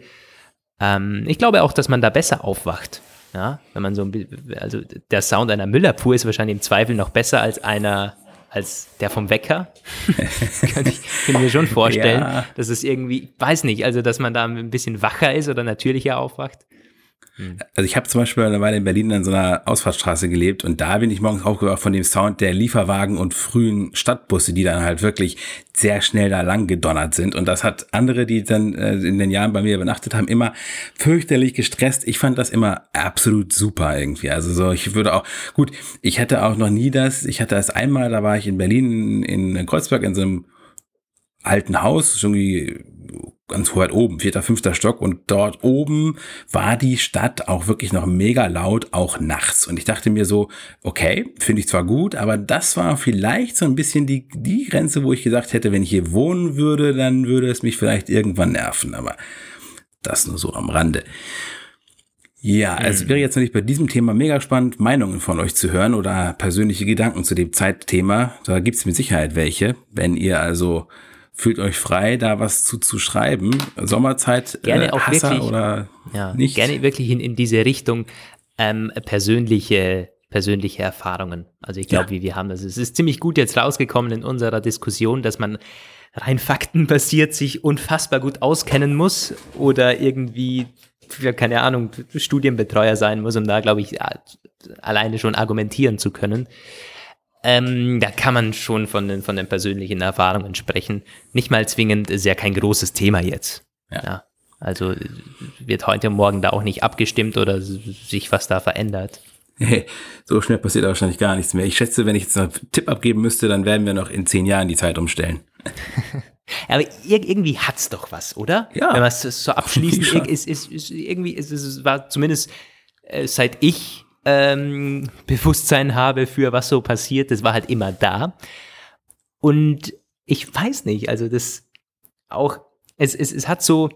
Ähm, ich glaube auch, dass man da besser aufwacht. Ja, wenn man so ein, also der Sound einer Müllerpur ist wahrscheinlich im Zweifel noch besser als einer als der vom Wecker. kann, ich, kann ich mir schon vorstellen, ja. dass es irgendwie, weiß nicht, also dass man da ein bisschen wacher ist oder natürlicher aufwacht. Hm. Also ich habe zum Beispiel eine Weile in Berlin an so einer Ausfahrtsstraße gelebt und da bin ich morgens aufgewacht von dem Sound der Lieferwagen und frühen Stadtbusse, die dann halt wirklich sehr schnell da lang gedonnert sind. Und das hat andere, die dann äh, in den Jahren bei mir übernachtet haben, immer fürchterlich gestresst. Ich fand das immer absolut super irgendwie. Also so, ich würde auch, gut, ich hatte auch noch nie das, ich hatte das einmal, da war ich in Berlin in Kreuzberg in so einem alten Haus, irgendwie ganz weit oben, vierter, fünfter Stock und dort oben war die Stadt auch wirklich noch mega laut, auch nachts. Und ich dachte mir so, okay, finde ich zwar gut, aber das war vielleicht so ein bisschen die, die Grenze, wo ich gesagt hätte, wenn ich hier wohnen würde, dann würde es mich vielleicht irgendwann nerven, aber das nur so am Rande. Ja, es mhm. wäre jetzt natürlich bei diesem Thema mega spannend, Meinungen von euch zu hören oder persönliche Gedanken zu dem Zeitthema. Da gibt es mit Sicherheit welche. Wenn ihr also fühlt euch frei, da was zu, zu schreiben. Sommerzeit gerne äh, auch Hasser wirklich, oder ja, nicht. Gerne wirklich in, in diese Richtung ähm, persönliche, persönliche Erfahrungen. Also ich glaube, ja. wie wir haben das. Es ist ziemlich gut jetzt rausgekommen in unserer Diskussion, dass man rein faktenbasiert sich unfassbar gut auskennen muss oder irgendwie, keine Ahnung, Studienbetreuer sein muss, um da, glaube ich, alleine schon argumentieren zu können. Ähm, da kann man schon von den, von den persönlichen Erfahrungen sprechen. Nicht mal zwingend, ist ja kein großes Thema jetzt. Ja. ja. Also wird heute Morgen da auch nicht abgestimmt oder sich was da verändert. Hey, so schnell passiert wahrscheinlich gar nichts mehr. Ich schätze, wenn ich jetzt einen Tipp abgeben müsste, dann werden wir noch in zehn Jahren die Zeit umstellen. Aber irgendwie hat es doch was, oder? Ja. Wenn man es so abschließend ist, ist, ist, irgendwie, ist, es war zumindest äh, seit ich ähm, Bewusstsein habe für was so passiert. Das war halt immer da. Und ich weiß nicht, also das auch, es, es, es hat so,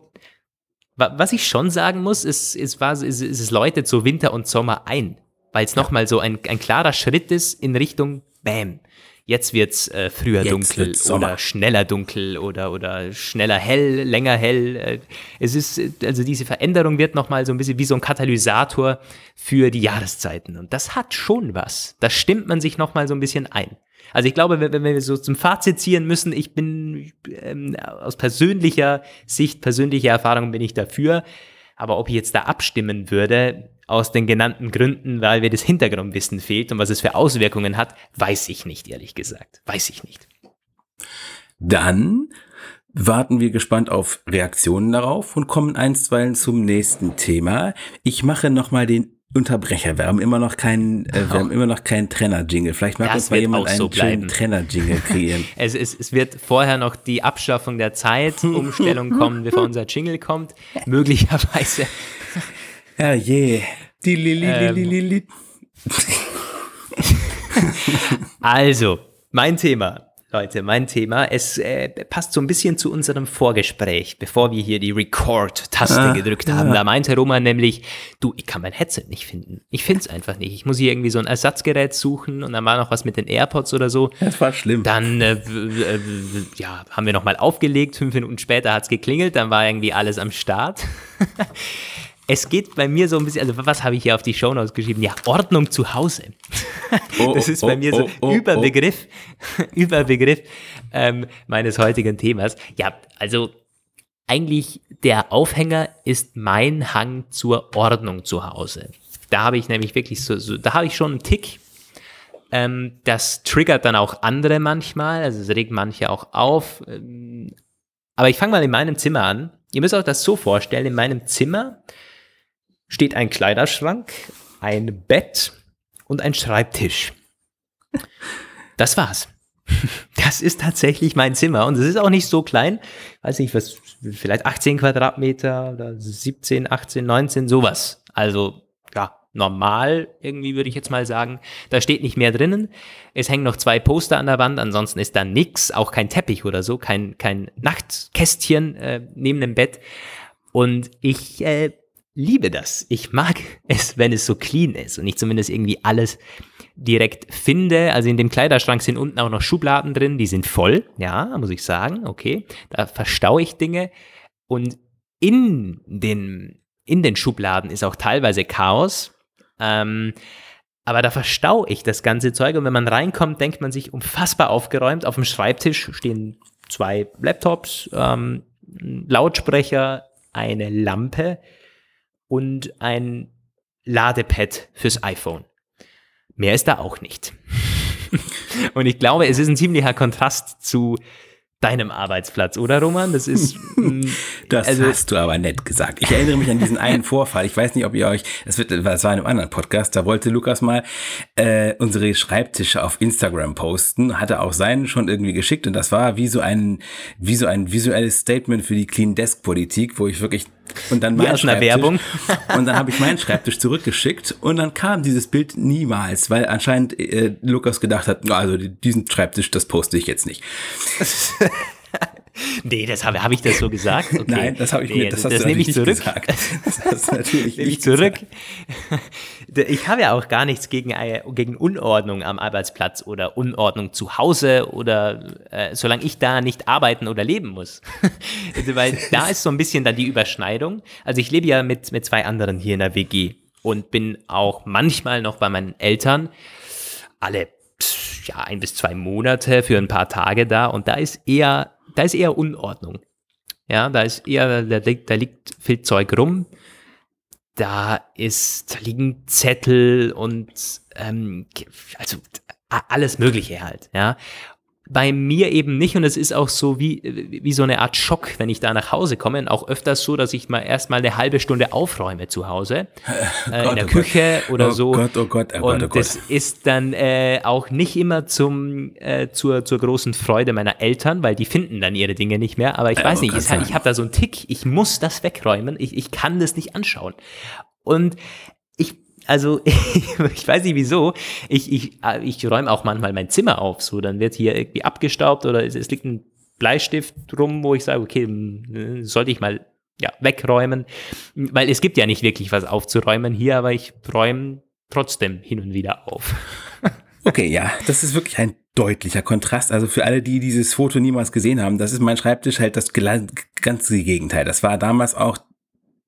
was ich schon sagen muss, ist, es, war, es, es läutet so Winter und Sommer ein, weil es ja. nochmal so ein, ein klarer Schritt ist in Richtung Bam jetzt wird's äh, früher jetzt dunkel oder schneller dunkel oder oder schneller hell, länger hell. Äh, es ist also diese Veränderung wird noch mal so ein bisschen wie so ein Katalysator für die Jahreszeiten und das hat schon was. Da stimmt man sich noch mal so ein bisschen ein. Also ich glaube, wenn, wenn wir so zum Fazit ziehen müssen, ich bin ähm, aus persönlicher Sicht, persönlicher Erfahrung bin ich dafür. Aber ob ich jetzt da abstimmen würde, aus den genannten Gründen, weil mir das Hintergrundwissen fehlt und was es für Auswirkungen hat, weiß ich nicht, ehrlich gesagt. Weiß ich nicht. Dann warten wir gespannt auf Reaktionen darauf und kommen einstweilen zum nächsten Thema. Ich mache nochmal den Unterbrecher. Wir haben immer noch keinen, äh, wir haben immer noch keinen Trenner-Jingle. Vielleicht mag das uns mal jemand einen so schönen Trenner-Jingle kreieren. es, es, es wird vorher noch die Abschaffung der Zeitumstellung kommen, bevor unser Jingle kommt. Möglicherweise. Ja, je. Die Lili, ähm, Lili, Lili. also, mein Thema. Leute, mein Thema. Es äh, passt so ein bisschen zu unserem Vorgespräch, bevor wir hier die Record-Taste ah, gedrückt haben. Ja. Da meinte Roman nämlich, du, ich kann mein Headset nicht finden. Ich finde es einfach nicht. Ich muss hier irgendwie so ein Ersatzgerät suchen und dann war noch was mit den AirPods oder so. Das war schlimm. Dann äh, äh, ja, haben wir nochmal aufgelegt. Fünf Minuten später hat es geklingelt. Dann war irgendwie alles am Start. es geht bei mir so ein bisschen, also was habe ich hier auf die Shownotes geschrieben? Ja, Ordnung zu Hause. Oh, das ist bei oh, mir so oh, oh, Überbegriff, Überbegriff ähm, meines heutigen Themas. Ja, also eigentlich der Aufhänger ist mein Hang zur Ordnung zu Hause. Da habe ich nämlich wirklich so, so da habe ich schon einen Tick. Ähm, das triggert dann auch andere manchmal, also es regt manche auch auf. Ähm, aber ich fange mal in meinem Zimmer an. Ihr müsst euch das so vorstellen, in meinem Zimmer steht ein Kleiderschrank, ein Bett und ein Schreibtisch. Das war's. Das ist tatsächlich mein Zimmer und es ist auch nicht so klein. Weiß nicht, was, vielleicht 18 Quadratmeter oder 17, 18, 19, sowas. Also, ja, normal irgendwie würde ich jetzt mal sagen. Da steht nicht mehr drinnen. Es hängen noch zwei Poster an der Wand, ansonsten ist da nix, auch kein Teppich oder so, kein, kein Nachtkästchen äh, neben dem Bett. Und ich äh, liebe das. Ich mag es, wenn es so clean ist und ich zumindest irgendwie alles direkt finde. Also in dem Kleiderschrank sind unten auch noch Schubladen drin, die sind voll, ja, muss ich sagen, okay. Da verstaue ich Dinge und in den, in den Schubladen ist auch teilweise Chaos. Ähm, aber da verstaue ich das ganze Zeug und wenn man reinkommt, denkt man sich unfassbar aufgeräumt. Auf dem Schreibtisch stehen zwei Laptops, ähm, Lautsprecher, eine Lampe, und ein Ladepad fürs iPhone. Mehr ist da auch nicht. und ich glaube, es ist ein ziemlicher Kontrast zu deinem Arbeitsplatz, oder Roman? Das ist. Mm, das also, hast du aber nett gesagt. Ich erinnere mich an diesen einen Vorfall. Ich weiß nicht, ob ihr euch, das, wird, das war in einem anderen Podcast, da wollte Lukas mal äh, unsere Schreibtische auf Instagram posten, hatte auch seinen schon irgendwie geschickt und das war wie so ein, wie so ein visuelles Statement für die Clean Desk Politik, wo ich wirklich und dann mein Schreibtisch. Werbung. und dann habe ich meinen Schreibtisch zurückgeschickt und dann kam dieses Bild niemals, weil anscheinend äh, Lukas gedacht hat, also diesen Schreibtisch, das poste ich jetzt nicht. nee, das habe hab ich das so gesagt. Okay. Nein, das habe ich nee, mir, das, das, das nehme ich zurück. Gesagt. Das hast du natürlich nehme ich zurück. ich habe ja auch gar nichts gegen, äh, gegen Unordnung am Arbeitsplatz oder Unordnung zu Hause oder äh, solange ich da nicht arbeiten oder leben muss. Weil da ist so ein bisschen dann die Überschneidung. Also ich lebe ja mit, mit zwei anderen hier in der WG und bin auch manchmal noch bei meinen Eltern alle ja, ein bis zwei Monate für ein paar Tage da und da ist eher, da ist eher Unordnung. Ja, da ist eher, da liegt, da liegt viel Zeug rum. Da ist, da liegen Zettel und ähm, also alles Mögliche halt, ja bei mir eben nicht und es ist auch so wie, wie so eine Art Schock, wenn ich da nach Hause komme und auch öfters so, dass ich mal erstmal eine halbe Stunde aufräume zu Hause, äh, Gott, in der oh Küche Gott. oder oh so. Gott, oh Gott, oh Gott, oh Gott. das ist dann äh, auch nicht immer zum, äh, zur, zur großen Freude meiner Eltern, weil die finden dann ihre Dinge nicht mehr, aber ich weiß nicht, ich, ich habe da so einen Tick, ich muss das wegräumen, ich, ich kann das nicht anschauen. Und also ich weiß nicht wieso, ich, ich, ich räume auch manchmal mein Zimmer auf, so dann wird hier irgendwie abgestaubt oder es, es liegt ein Bleistift rum, wo ich sage, okay, hm, sollte ich mal ja, wegräumen, weil es gibt ja nicht wirklich was aufzuräumen hier, aber ich räume trotzdem hin und wieder auf. okay, ja, das ist wirklich ein deutlicher Kontrast. Also für alle, die dieses Foto niemals gesehen haben, das ist mein Schreibtisch halt das ganze Gegenteil. Das war damals auch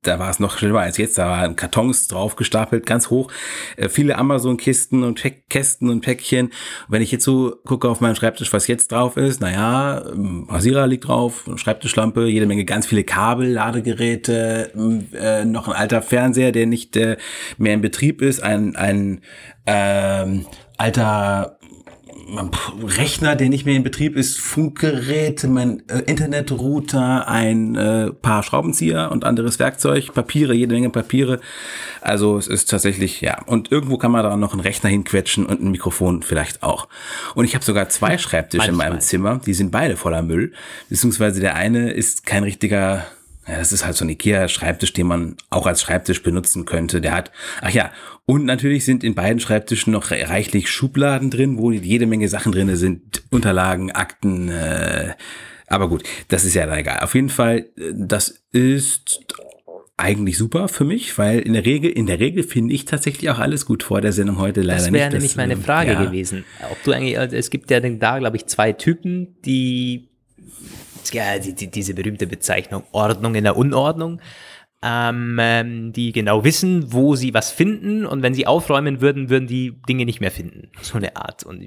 da war es noch schlimmer als jetzt, da waren Kartons drauf gestapelt, ganz hoch, äh, viele Amazon-Kisten und Kästen und Päckchen. Und wenn ich jetzt so gucke auf meinen Schreibtisch, was jetzt drauf ist, naja, ähm, Rasierer liegt drauf, Schreibtischlampe, jede Menge, ganz viele Kabel, Ladegeräte, äh, noch ein alter Fernseher, der nicht äh, mehr in Betrieb ist, ein, ein ähm, alter Rechner, der nicht mehr in Betrieb ist, Funkgerät, mein äh, Internetrouter, ein äh, paar Schraubenzieher und anderes Werkzeug, Papiere, jede Menge Papiere. Also es ist tatsächlich, ja. Und irgendwo kann man da noch einen Rechner hinquetschen und ein Mikrofon vielleicht auch. Und ich habe sogar zwei Schreibtische Manchmal. in meinem Zimmer, die sind beide voller Müll. Beziehungsweise der eine ist kein richtiger ja, das ist halt so ein Ikea-Schreibtisch, den man auch als Schreibtisch benutzen könnte. Der hat, ach ja, und natürlich sind in beiden Schreibtischen noch reichlich Schubladen drin, wo jede Menge Sachen drin sind, Unterlagen, Akten, äh, aber gut, das ist ja dann egal. Auf jeden Fall, das ist eigentlich super für mich, weil in der Regel, in der Regel finde ich tatsächlich auch alles gut vor der Sendung heute leider das nicht. Das wäre nämlich meine Frage ja. gewesen. Ob du eigentlich, also es gibt ja da, glaube ich, zwei Typen, die ja, die, die, diese berühmte Bezeichnung Ordnung in der Unordnung, ähm, ähm, die genau wissen, wo sie was finden und wenn sie aufräumen würden, würden die Dinge nicht mehr finden. So eine Art. Und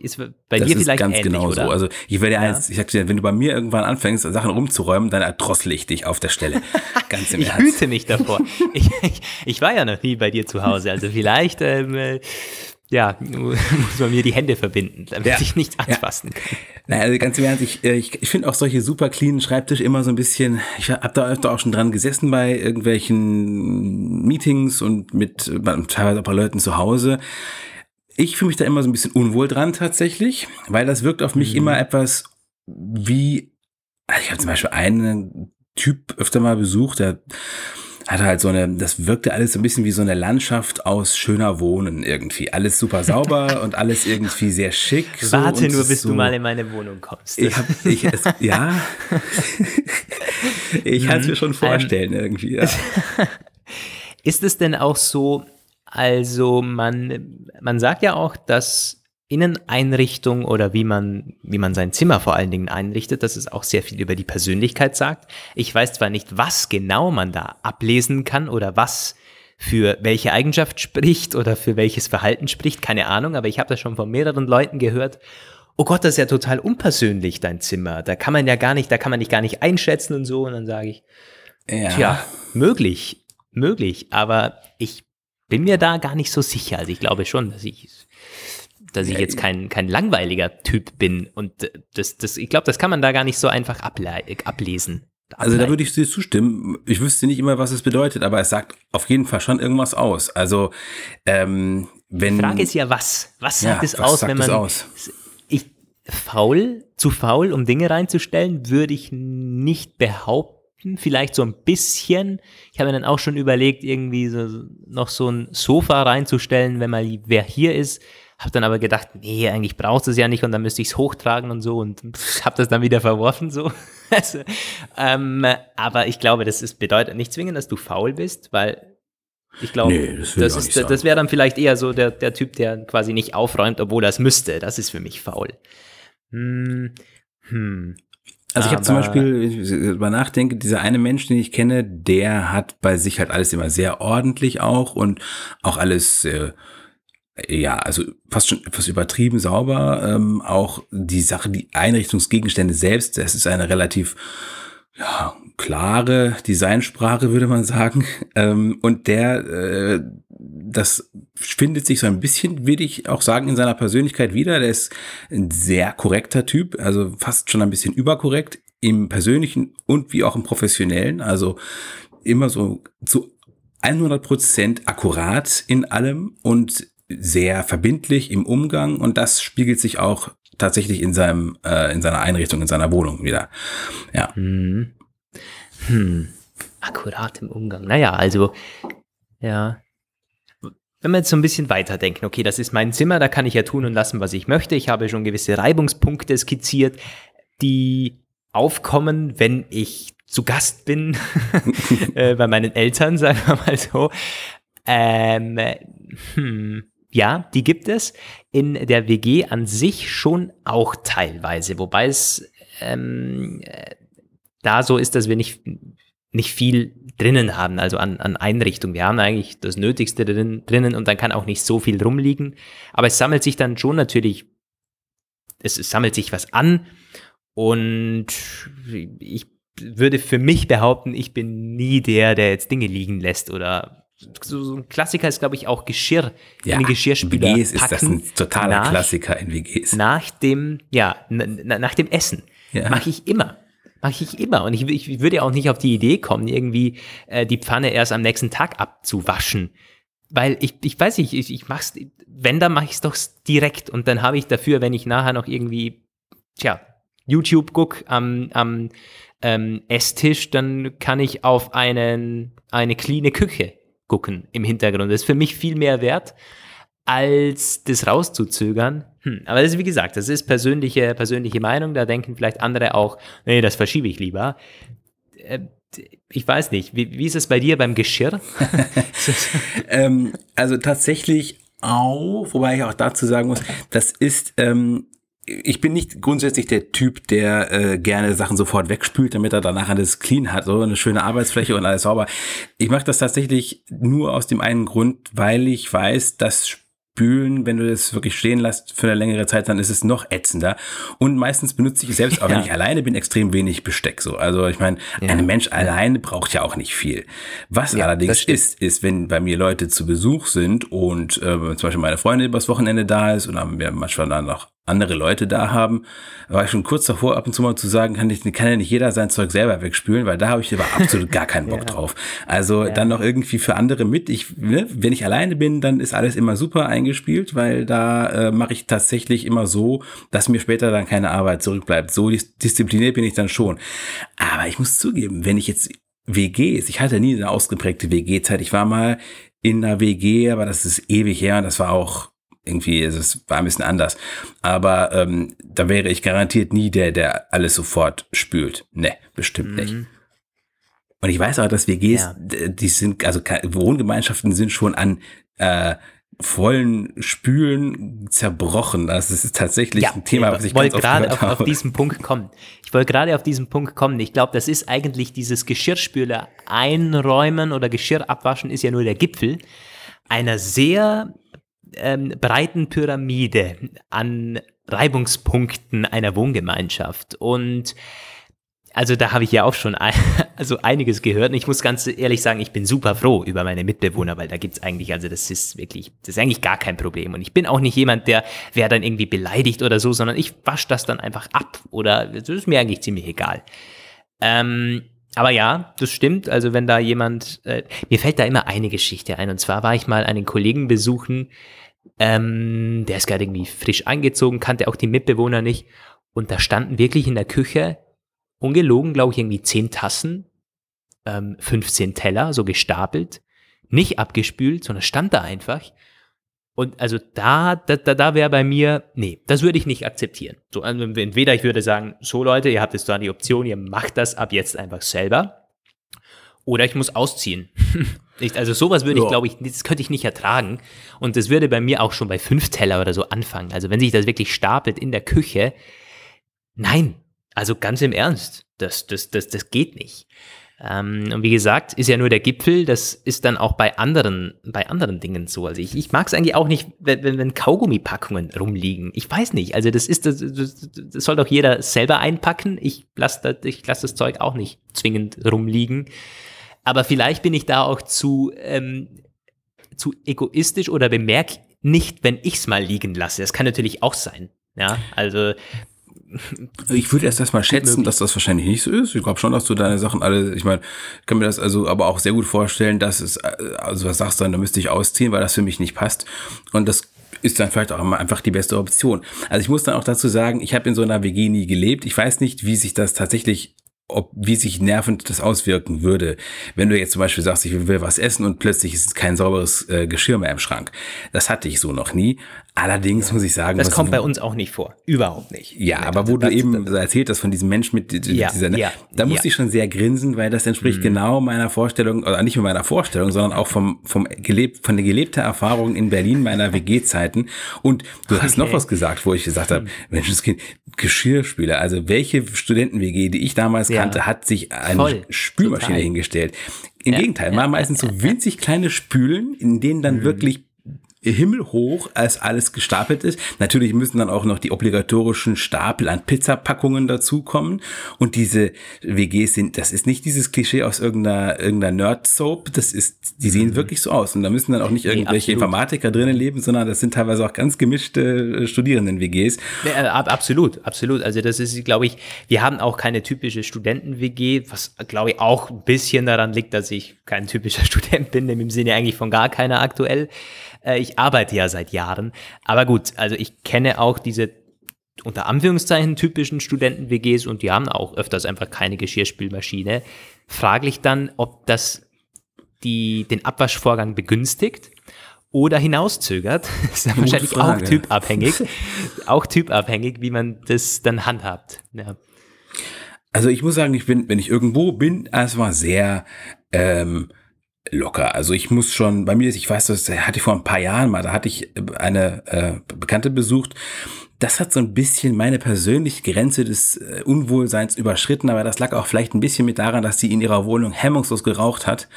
ist bei das dir ist vielleicht ganz ähnlich, genau oder? so. Also ich werde ja. eins, ich sag dir, wenn du bei mir irgendwann anfängst, Sachen rumzuräumen, dann erdrossel ich dich auf der Stelle. Ganz im ich Ernst. hüte mich davor. ich, ich, ich, war ja noch nie bei dir zu Hause, also vielleicht ähm, äh, ja, muss man mir die Hände verbinden, damit ja. ich nicht anfassen ja. kann. Naja, also ganz im Ernst, ich, äh, ich, ich finde auch solche super cleanen Schreibtisch immer so ein bisschen, ich habe da öfter auch schon dran gesessen bei irgendwelchen Meetings und mit teilweise auch bei Leuten zu Hause. Ich fühle mich da immer so ein bisschen unwohl dran tatsächlich, weil das wirkt auf mich mhm. immer etwas wie, also ich habe zum Beispiel einen Typ öfter mal besucht, der hatte halt so eine, das wirkte alles so ein bisschen wie so eine Landschaft aus schöner Wohnen irgendwie. Alles super sauber und alles irgendwie sehr schick. So Warte nur, bis so, du mal in meine Wohnung kommst. Ich hab, ich, es, ja. ich kann es mir schon ähm, vorstellen ähm, irgendwie. Ja. Ist es denn auch so, also man, man sagt ja auch, dass Inneneinrichtung oder wie man, wie man sein Zimmer vor allen Dingen einrichtet, dass es auch sehr viel über die Persönlichkeit sagt. Ich weiß zwar nicht, was genau man da ablesen kann oder was für welche Eigenschaft spricht oder für welches Verhalten spricht, keine Ahnung, aber ich habe das schon von mehreren Leuten gehört. Oh Gott, das ist ja total unpersönlich, dein Zimmer. Da kann man ja gar nicht, da kann man dich gar nicht einschätzen und so. Und dann sage ich, ja. tja, möglich, möglich, aber ich bin mir da gar nicht so sicher. Also ich glaube schon, dass ich dass ich jetzt kein, kein langweiliger Typ bin. Und das, das, ich glaube, das kann man da gar nicht so einfach ablesen. Also da würde ich dir zustimmen. Ich wüsste nicht immer, was es bedeutet, aber es sagt auf jeden Fall schon irgendwas aus. Also ähm, wenn. Die Frage ist ja was. Was sagt ja, es was aus, sagt wenn man. Aus? Ich faul, zu faul, um Dinge reinzustellen, würde ich nicht behaupten. Vielleicht so ein bisschen. Ich habe mir dann auch schon überlegt, irgendwie so, noch so ein Sofa reinzustellen, wenn mal wer hier ist Habe dann aber gedacht, nee, eigentlich brauchst du es ja nicht und dann müsste ich es hochtragen und so und habe das dann wieder verworfen so. also, ähm, aber ich glaube, das ist, bedeutet nicht zwingend, dass du faul bist, weil ich glaube, nee, das, das, das wäre dann vielleicht eher so der, der Typ, der quasi nicht aufräumt, obwohl er es müsste. Das ist für mich faul. Hm, hm. Also ich habe zum Beispiel, wenn ich über nachdenke, dieser eine Mensch, den ich kenne, der hat bei sich halt alles immer sehr ordentlich auch und auch alles äh, ja, also fast schon etwas übertrieben sauber. Ähm, auch die Sache, die Einrichtungsgegenstände selbst, das ist eine relativ ja, klare Designsprache, würde man sagen. Ähm, und der, äh, das findet sich so ein bisschen, würde ich auch sagen, in seiner Persönlichkeit wieder. Der ist ein sehr korrekter Typ, also fast schon ein bisschen überkorrekt im persönlichen und wie auch im professionellen. Also immer so zu 100 Prozent akkurat in allem und sehr verbindlich im Umgang und das spiegelt sich auch tatsächlich in seinem äh, in seiner Einrichtung in seiner Wohnung wieder. Ja. Hm. Hm. Akkurat im Umgang. Naja, also ja. Wenn wir jetzt so ein bisschen weiterdenken, okay, das ist mein Zimmer, da kann ich ja tun und lassen, was ich möchte. Ich habe schon gewisse Reibungspunkte skizziert, die aufkommen, wenn ich zu Gast bin äh, bei meinen Eltern, sagen wir mal so. Ähm, hm, ja, die gibt es. In der WG an sich schon auch teilweise, wobei es ähm, äh, da so ist, dass wir nicht, nicht viel drinnen haben, also an, an Einrichtung. Wir haben eigentlich das Nötigste drin, drinnen und dann kann auch nicht so viel rumliegen. Aber es sammelt sich dann schon natürlich, es, es sammelt sich was an und ich würde für mich behaupten, ich bin nie der, der jetzt Dinge liegen lässt oder so, so ein Klassiker ist, glaube ich, auch Geschirr ja, in den Geschirrspüler WGs ist das ein totaler nach, Klassiker in WGs. Nach dem, ja, nach dem Essen. Ja. Mache ich immer. Mache ich immer. Und ich, ich würde ja auch nicht auf die Idee kommen, irgendwie äh, die Pfanne erst am nächsten Tag abzuwaschen. Weil ich, ich weiß nicht, ich, ich mach's, wenn, dann mache ich es doch direkt. Und dann habe ich dafür, wenn ich nachher noch irgendwie, tja, YouTube guck am, am ähm, Esstisch, dann kann ich auf einen, eine cleane Küche gucken im Hintergrund. Das ist für mich viel mehr wert, als das rauszuzögern. Hm. Aber das ist, wie gesagt, das ist persönliche, persönliche Meinung. Da denken vielleicht andere auch, nee, das verschiebe ich lieber. Äh, ich weiß nicht, wie, wie ist es bei dir beim Geschirr? ähm, also tatsächlich auch, wobei ich auch dazu sagen muss, das ist ähm, ich bin nicht grundsätzlich der Typ, der äh, gerne Sachen sofort wegspült, damit er danach alles clean hat, so eine schöne Arbeitsfläche und alles sauber. Ich mache das tatsächlich nur aus dem einen Grund, weil ich weiß, dass Spülen, wenn du das wirklich stehen lässt für eine längere Zeit, dann ist es noch ätzender. Und meistens benutze ich selbst, auch ja. wenn ich alleine bin, extrem wenig Besteck. So, also ich meine, ja. ein Mensch alleine braucht ja auch nicht viel. Was ja, allerdings ist, ist, wenn bei mir Leute zu Besuch sind und äh, zum Beispiel meine Freundin übers Wochenende da ist und haben wir manchmal dann noch andere Leute da haben, war ich schon kurz davor, ab und zu mal zu sagen, kann, ich, kann ja nicht jeder sein Zeug selber wegspülen, weil da habe ich aber absolut gar keinen Bock ja. drauf. Also ja. dann noch irgendwie für andere mit. Ich, ne, wenn ich alleine bin, dann ist alles immer super eingespielt, weil da äh, mache ich tatsächlich immer so, dass mir später dann keine Arbeit zurückbleibt. So diszipliniert bin ich dann schon. Aber ich muss zugeben, wenn ich jetzt WGs, ich hatte nie eine ausgeprägte WG-Zeit. Ich war mal in einer WG, aber das ist ewig her und das war auch irgendwie, es war ein bisschen anders. Aber ähm, da wäre ich garantiert nie der, der alles sofort spült. Ne, bestimmt mhm. nicht. Und ich weiß auch, dass WGs, ja. die sind, also Wohngemeinschaften sind schon an äh, vollen Spülen zerbrochen. Das ist tatsächlich ja, ein Thema, was ich wollte gerade auf, auf, diesen Punkt kommen. Ich wollte gerade auf diesen Punkt kommen. Ich glaube, das ist eigentlich dieses Geschirrspüler einräumen oder Geschirr abwaschen ist ja nur der Gipfel einer sehr ähm, breiten Pyramide an Reibungspunkten einer Wohngemeinschaft. Und also da habe ich ja auch schon ein, also einiges gehört. Und ich muss ganz ehrlich sagen, ich bin super froh über meine Mitbewohner, weil da gibt's eigentlich, also das ist wirklich, das ist eigentlich gar kein Problem. Und ich bin auch nicht jemand, der wer dann irgendwie beleidigt oder so, sondern ich wasche das dann einfach ab. Oder das ist mir eigentlich ziemlich egal. Ähm, aber ja, das stimmt. Also wenn da jemand, äh, mir fällt da immer eine Geschichte ein. Und zwar war ich mal einen Kollegen besuchen, ähm, der ist gerade irgendwie frisch eingezogen, kannte auch die Mitbewohner nicht. Und da standen wirklich in der Küche, ungelogen, glaube ich, irgendwie zehn Tassen, ähm, 15 Teller, so gestapelt, nicht abgespült, sondern stand da einfach. Und also da, da, da wäre bei mir, nee, das würde ich nicht akzeptieren. So, also entweder ich würde sagen, so Leute, ihr habt jetzt da die Option, ihr macht das ab jetzt einfach selber. Oder ich muss ausziehen. also sowas würde ich, glaube ich, das könnte ich nicht ertragen. Und das würde bei mir auch schon bei fünf Teller oder so anfangen. Also wenn sich das wirklich stapelt in der Küche, nein, also ganz im Ernst, das, das, das, das geht nicht. Ähm, und wie gesagt, ist ja nur der Gipfel, das ist dann auch bei anderen, bei anderen Dingen so. Also ich, ich mag es eigentlich auch nicht, wenn, wenn Kaugummipackungen rumliegen. Ich weiß nicht, also das ist, das, das, das soll doch jeder selber einpacken. Ich lasse das, ich lass das Zeug auch nicht zwingend rumliegen. Aber vielleicht bin ich da auch zu, ähm, zu egoistisch oder bemerke nicht, wenn ich es mal liegen lasse. Das kann natürlich auch sein. Ja, also ich würde erst erstmal schätzen, dass das wahrscheinlich nicht so ist. Ich glaube schon, dass du deine Sachen alle, ich meine, kann mir das also aber auch sehr gut vorstellen, dass es, also was sagst du dann, da müsste ich ausziehen, weil das für mich nicht passt. Und das ist dann vielleicht auch immer einfach die beste Option. Also ich muss dann auch dazu sagen, ich habe in so einer WG nie gelebt. Ich weiß nicht, wie sich das tatsächlich ob, wie sich nervend das auswirken würde, wenn du jetzt zum Beispiel sagst, ich will was essen und plötzlich ist kein sauberes äh, Geschirr mehr im Schrank. Das hatte ich so noch nie. Allerdings ja. muss ich sagen, das kommt bei uns auch nicht vor, überhaupt nicht. Ja, nee, aber wo das, du eben das, erzählt hast von diesem Mensch mit, mit ja, dieser, ne, ja, da musste ich schon sehr grinsen, weil das entspricht mhm. genau meiner Vorstellung, oder nicht nur meiner Vorstellung, sondern auch vom vom gelebt von der gelebter Erfahrung in Berlin meiner WG-Zeiten. Und du okay. hast noch was gesagt, wo ich gesagt habe, mhm. Menschenskind, Geschirrspüler. Also welche Studenten-WG, die ich damals kannte, hat sich eine Voll. Spülmaschine Total. hingestellt. Im Gegenteil, waren meistens so winzig kleine Spülen, in denen dann mhm. wirklich himmelhoch, als alles gestapelt ist. Natürlich müssen dann auch noch die obligatorischen Stapel an Pizzapackungen dazukommen. Und diese WGs sind, das ist nicht dieses Klischee aus irgendeiner, irgendeiner Nerd-Soap. Das ist, die sehen mhm. wirklich so aus. Und da müssen dann auch nicht irgendwelche nee, Informatiker drinnen leben, sondern das sind teilweise auch ganz gemischte äh, Studierenden-WGs. Ja, absolut, absolut. Also das ist, glaube ich, wir haben auch keine typische Studenten-WG, was, glaube ich, auch ein bisschen daran liegt, dass ich kein typischer Student bin, im Sinne eigentlich von gar keiner aktuell. Äh, ich arbeite ja seit Jahren. Aber gut, also ich kenne auch diese unter Anführungszeichen typischen Studenten-WGs und die haben auch öfters einfach keine Geschirrspülmaschine. Fraglich dann, ob das die, den Abwaschvorgang begünstigt oder hinauszögert. Das ist dann wahrscheinlich Frage. auch typabhängig. auch typabhängig, wie man das dann handhabt. Ja. Also ich muss sagen, ich bin, wenn ich irgendwo bin, es war sehr ähm, locker. Also ich muss schon, bei mir ist, ich weiß, das hatte ich vor ein paar Jahren mal, da hatte ich eine äh, Bekannte besucht. Das hat so ein bisschen meine persönliche Grenze des äh, Unwohlseins überschritten, aber das lag auch vielleicht ein bisschen mit daran, dass sie in ihrer Wohnung hemmungslos geraucht hat.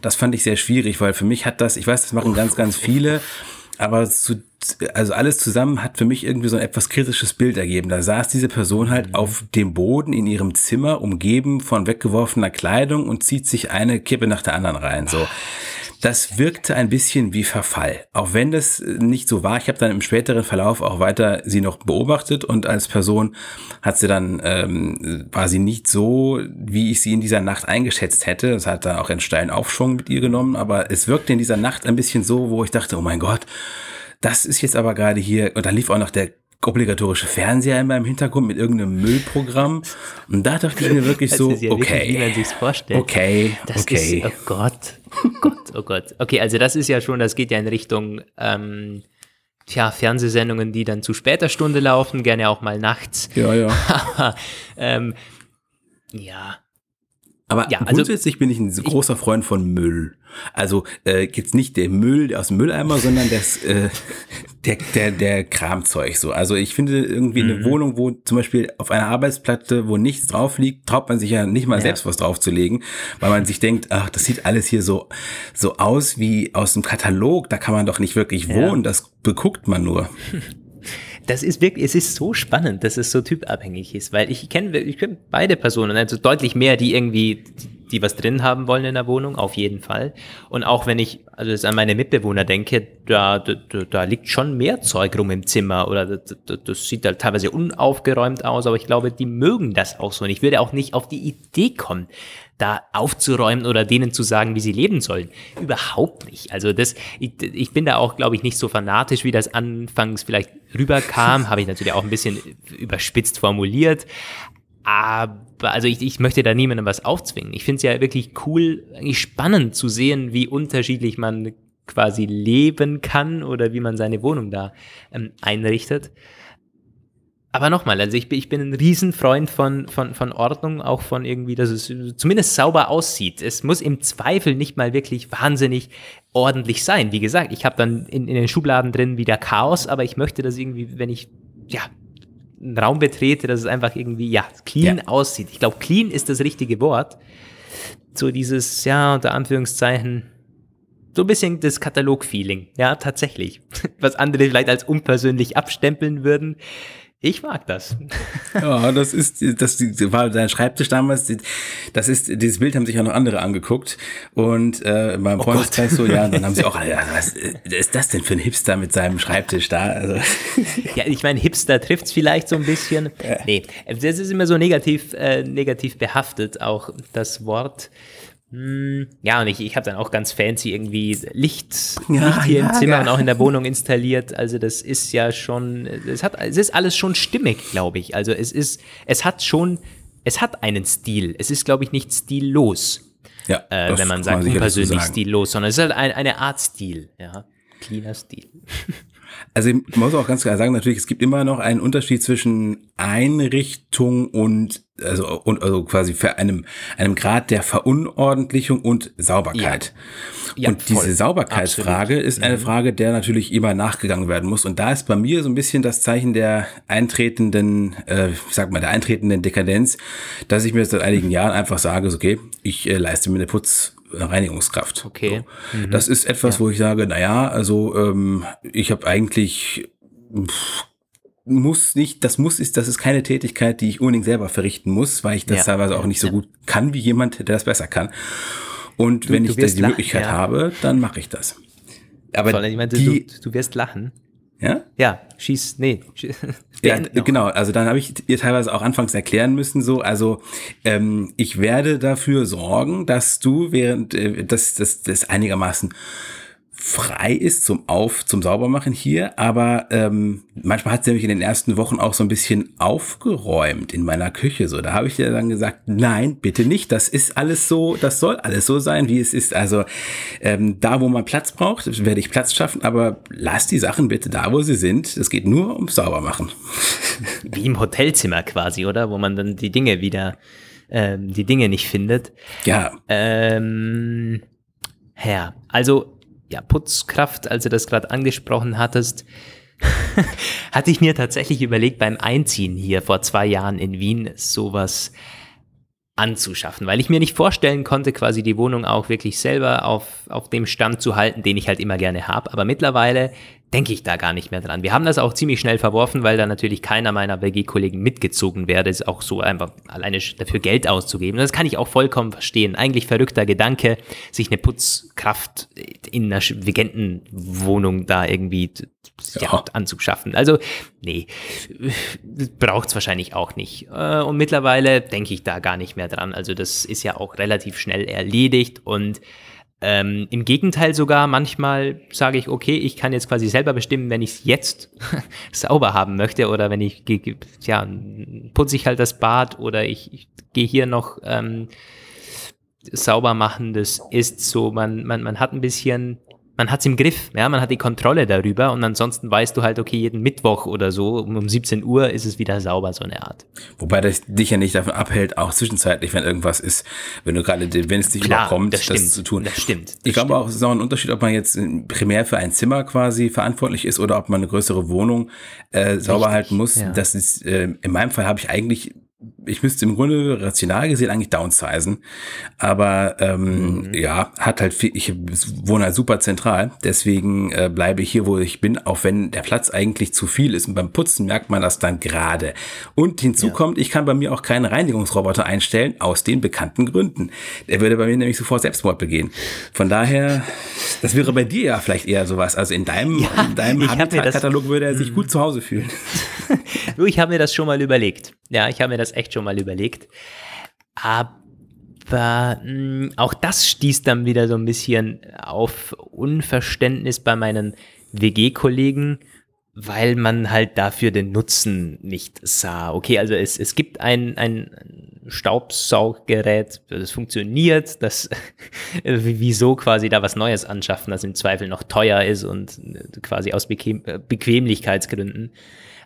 Das fand ich sehr schwierig, weil für mich hat das, ich weiß, das machen ganz, ganz viele, aber zu also alles zusammen hat für mich irgendwie so ein etwas kritisches Bild ergeben. Da saß diese Person halt mhm. auf dem Boden in ihrem Zimmer, umgeben von weggeworfener Kleidung und zieht sich eine Kippe nach der anderen rein. So. Das wirkte ein bisschen wie Verfall. Auch wenn das nicht so war. Ich habe dann im späteren Verlauf auch weiter sie noch beobachtet und als Person hat sie dann, ähm, war sie nicht so, wie ich sie in dieser Nacht eingeschätzt hätte. Das hat dann auch einen steilen Aufschwung mit ihr genommen, aber es wirkte in dieser Nacht ein bisschen so, wo ich dachte, oh mein Gott, das ist jetzt aber gerade hier, und da lief auch noch der obligatorische Fernseher in meinem Hintergrund mit irgendeinem Müllprogramm. Und da dachte ich mir wirklich das so, ja okay. Wirklich, wie man sich's vorstellt. Okay, das okay. Ist, oh Gott, oh Gott, oh Gott. Okay, also das ist ja schon, das geht ja in Richtung, ähm, tja, Fernsehsendungen, die dann zu später Stunde laufen, gerne auch mal nachts. Ja, ja. Ähm, ja, aber ja, also, grundsätzlich bin ich ein großer Freund von Müll. Also äh, jetzt nicht der Müll aus dem Mülleimer, sondern das, äh, der, der, der Kramzeug so. Also ich finde irgendwie mhm. eine Wohnung, wo zum Beispiel auf einer Arbeitsplatte, wo nichts drauf liegt, traut man sich ja nicht mal ja. selbst was draufzulegen, weil man sich denkt, ach, das sieht alles hier so, so aus wie aus dem Katalog, da kann man doch nicht wirklich wohnen, ja. das beguckt man nur. das ist wirklich, es ist so spannend, dass es so typabhängig ist, weil ich kenne ich kenn beide Personen, also deutlich mehr, die irgendwie, die was drin haben wollen in der Wohnung, auf jeden Fall. Und auch wenn ich also jetzt an meine Mitbewohner denke, da, da, da liegt schon mehr Zeug rum im Zimmer oder das, das sieht halt teilweise unaufgeräumt aus, aber ich glaube, die mögen das auch so. Und ich würde auch nicht auf die Idee kommen, da aufzuräumen oder denen zu sagen, wie sie leben sollen. Überhaupt nicht. Also das, ich, ich bin da auch, glaube ich, nicht so fanatisch, wie das anfangs vielleicht rüberkam. Habe ich natürlich auch ein bisschen überspitzt formuliert. Aber also ich, ich möchte da niemandem was aufzwingen. Ich finde es ja wirklich cool, eigentlich spannend zu sehen, wie unterschiedlich man quasi leben kann oder wie man seine Wohnung da ähm, einrichtet. Aber nochmal, also ich bin, ich bin ein Riesenfreund von, von, von Ordnung, auch von irgendwie, dass es zumindest sauber aussieht. Es muss im Zweifel nicht mal wirklich wahnsinnig ordentlich sein. Wie gesagt, ich habe dann in, in den Schubladen drin wieder Chaos, aber ich möchte das irgendwie, wenn ich ja, einen Raum betrete, dass es einfach irgendwie, ja, clean ja. aussieht. Ich glaube, clean ist das richtige Wort. So dieses, ja, unter Anführungszeichen, so ein bisschen das Katalog-Feeling. Ja, tatsächlich. Was andere vielleicht als unpersönlich abstempeln würden. Ich mag das. Ja, das ist, das war dein Schreibtisch damals. Das ist, dieses Bild haben sich auch noch andere angeguckt. Und äh, beim oh Freundeskreis so, ja, dann haben sie auch, ja, was ist das denn für ein Hipster mit seinem Schreibtisch da? Also. Ja, ich meine, Hipster trifft's vielleicht so ein bisschen. Ja. Nee, das ist immer so negativ, äh, negativ behaftet, auch das Wort. Hm, ja, und ich, ich habe dann auch ganz fancy irgendwie Licht, ja, Licht hier ja, im Zimmer ja. und auch in der Wohnung installiert. Also das ist ja schon, es hat, es ist alles schon stimmig, glaube ich. Also es ist, es hat schon, es hat einen Stil. Es ist, glaube ich, nicht stillos. Ja, äh, wenn man sagt, unpersönlich stillos, sondern es ist halt ein, eine Art Stil, ja. Cleaner Stil. Also ich muss auch ganz klar sagen, natürlich, es gibt immer noch einen Unterschied zwischen Einrichtung und also und also quasi für einem einem Grad der Verunordentlichung und Sauberkeit. Ja. Ja, und voll. diese Sauberkeitsfrage Absolut. ist eine mhm. Frage, der natürlich immer nachgegangen werden muss. Und da ist bei mir so ein bisschen das Zeichen der eintretenden, äh, ich sag mal, der eintretenden Dekadenz, dass ich mir seit einigen Jahren einfach sage, okay, ich äh, leiste mir eine Putz Reinigungskraft. Okay. So. Mhm. Das ist etwas, ja. wo ich sage, na ja, also ähm, ich habe eigentlich pff, muss nicht, das muss ist, das ist keine Tätigkeit, die ich unbedingt selber verrichten muss, weil ich das ja. teilweise auch nicht so gut kann wie jemand, der das besser kann. Und du, wenn ich die Möglichkeit ja. habe, dann mache ich das. Aber meinte, die, du, du wirst lachen. Ja? Ja, schieß, nee. ja, genau, also dann habe ich ihr teilweise auch anfangs erklären müssen, so, also ähm, ich werde dafür sorgen, dass du während, äh, dass das einigermaßen frei ist zum Auf, zum Saubermachen hier, aber ähm, manchmal hat sie nämlich in den ersten Wochen auch so ein bisschen aufgeräumt in meiner Küche. So, da habe ich ihr dann gesagt, nein, bitte nicht. Das ist alles so, das soll alles so sein, wie es ist. Also ähm, da, wo man Platz braucht, werde ich Platz schaffen, aber lass die Sachen bitte da, wo sie sind. Es geht nur ums Saubermachen. Wie im Hotelzimmer quasi, oder? Wo man dann die Dinge wieder, ähm, die Dinge nicht findet. Ja. Ähm, ja, also ja, Putzkraft, als du das gerade angesprochen hattest, hatte ich mir tatsächlich überlegt, beim Einziehen hier vor zwei Jahren in Wien sowas anzuschaffen, weil ich mir nicht vorstellen konnte, quasi die Wohnung auch wirklich selber auf, auf dem Stand zu halten, den ich halt immer gerne habe. Aber mittlerweile denke ich da gar nicht mehr dran. Wir haben das auch ziemlich schnell verworfen, weil da natürlich keiner meiner WG-Kollegen mitgezogen wäre. Ist auch so einfach alleine dafür Geld auszugeben. Das kann ich auch vollkommen verstehen. Eigentlich verrückter Gedanke, sich eine Putzkraft in einer Vigentenwohnung da irgendwie ja. anzuschaffen. Also, nee, braucht es wahrscheinlich auch nicht. Äh, und mittlerweile denke ich da gar nicht mehr dran. Also, das ist ja auch relativ schnell erledigt und ähm, Im Gegenteil sogar, manchmal sage ich, okay, ich kann jetzt quasi selber bestimmen, wenn ich es jetzt sauber haben möchte oder wenn ich, ja, putze ich halt das Bad oder ich, ich gehe hier noch ähm, sauber machen. Das ist so, man, man, man hat ein bisschen man hat's im Griff, ja, man hat die Kontrolle darüber und ansonsten weißt du halt, okay, jeden Mittwoch oder so um 17 Uhr ist es wieder sauber, so eine Art. Wobei das dich ja nicht davon abhält, auch zwischenzeitlich, wenn irgendwas ist, wenn du gerade, wenn es dich Klar, überkommt, das, das, zu tun. Das stimmt. Das ich glaube auch, es ist auch ein Unterschied, ob man jetzt primär für ein Zimmer quasi verantwortlich ist oder ob man eine größere Wohnung äh, sauber Richtig, halten muss. Ja. Das ist, äh, in meinem Fall habe ich eigentlich ich müsste im Grunde rational gesehen eigentlich downsizen. Aber ähm, mhm. ja, hat halt viel, ich wohne halt super zentral, deswegen äh, bleibe ich hier, wo ich bin, auch wenn der Platz eigentlich zu viel ist. Und beim Putzen merkt man das dann gerade. Und hinzu ja. kommt, ich kann bei mir auch keinen Reinigungsroboter einstellen, aus den bekannten Gründen. Der würde bei mir nämlich sofort Selbstmord begehen. Von daher, das wäre bei dir ja vielleicht eher sowas. Also in deinem, ja, in deinem Habitat-Katalog würde er sich mhm. gut zu Hause fühlen. ich habe mir das schon mal überlegt. Ja, ich habe mir das echt schon mal überlegt. Aber mh, hm, auch das stieß dann wieder so ein bisschen auf Unverständnis bei meinen WG-Kollegen, weil man halt dafür den Nutzen nicht sah. Okay, also es, es gibt ein, ein Staubsauggerät, das funktioniert, das wieso quasi da was Neues anschaffen, das im Zweifel noch teuer ist und quasi aus Bequem Bequemlichkeitsgründen.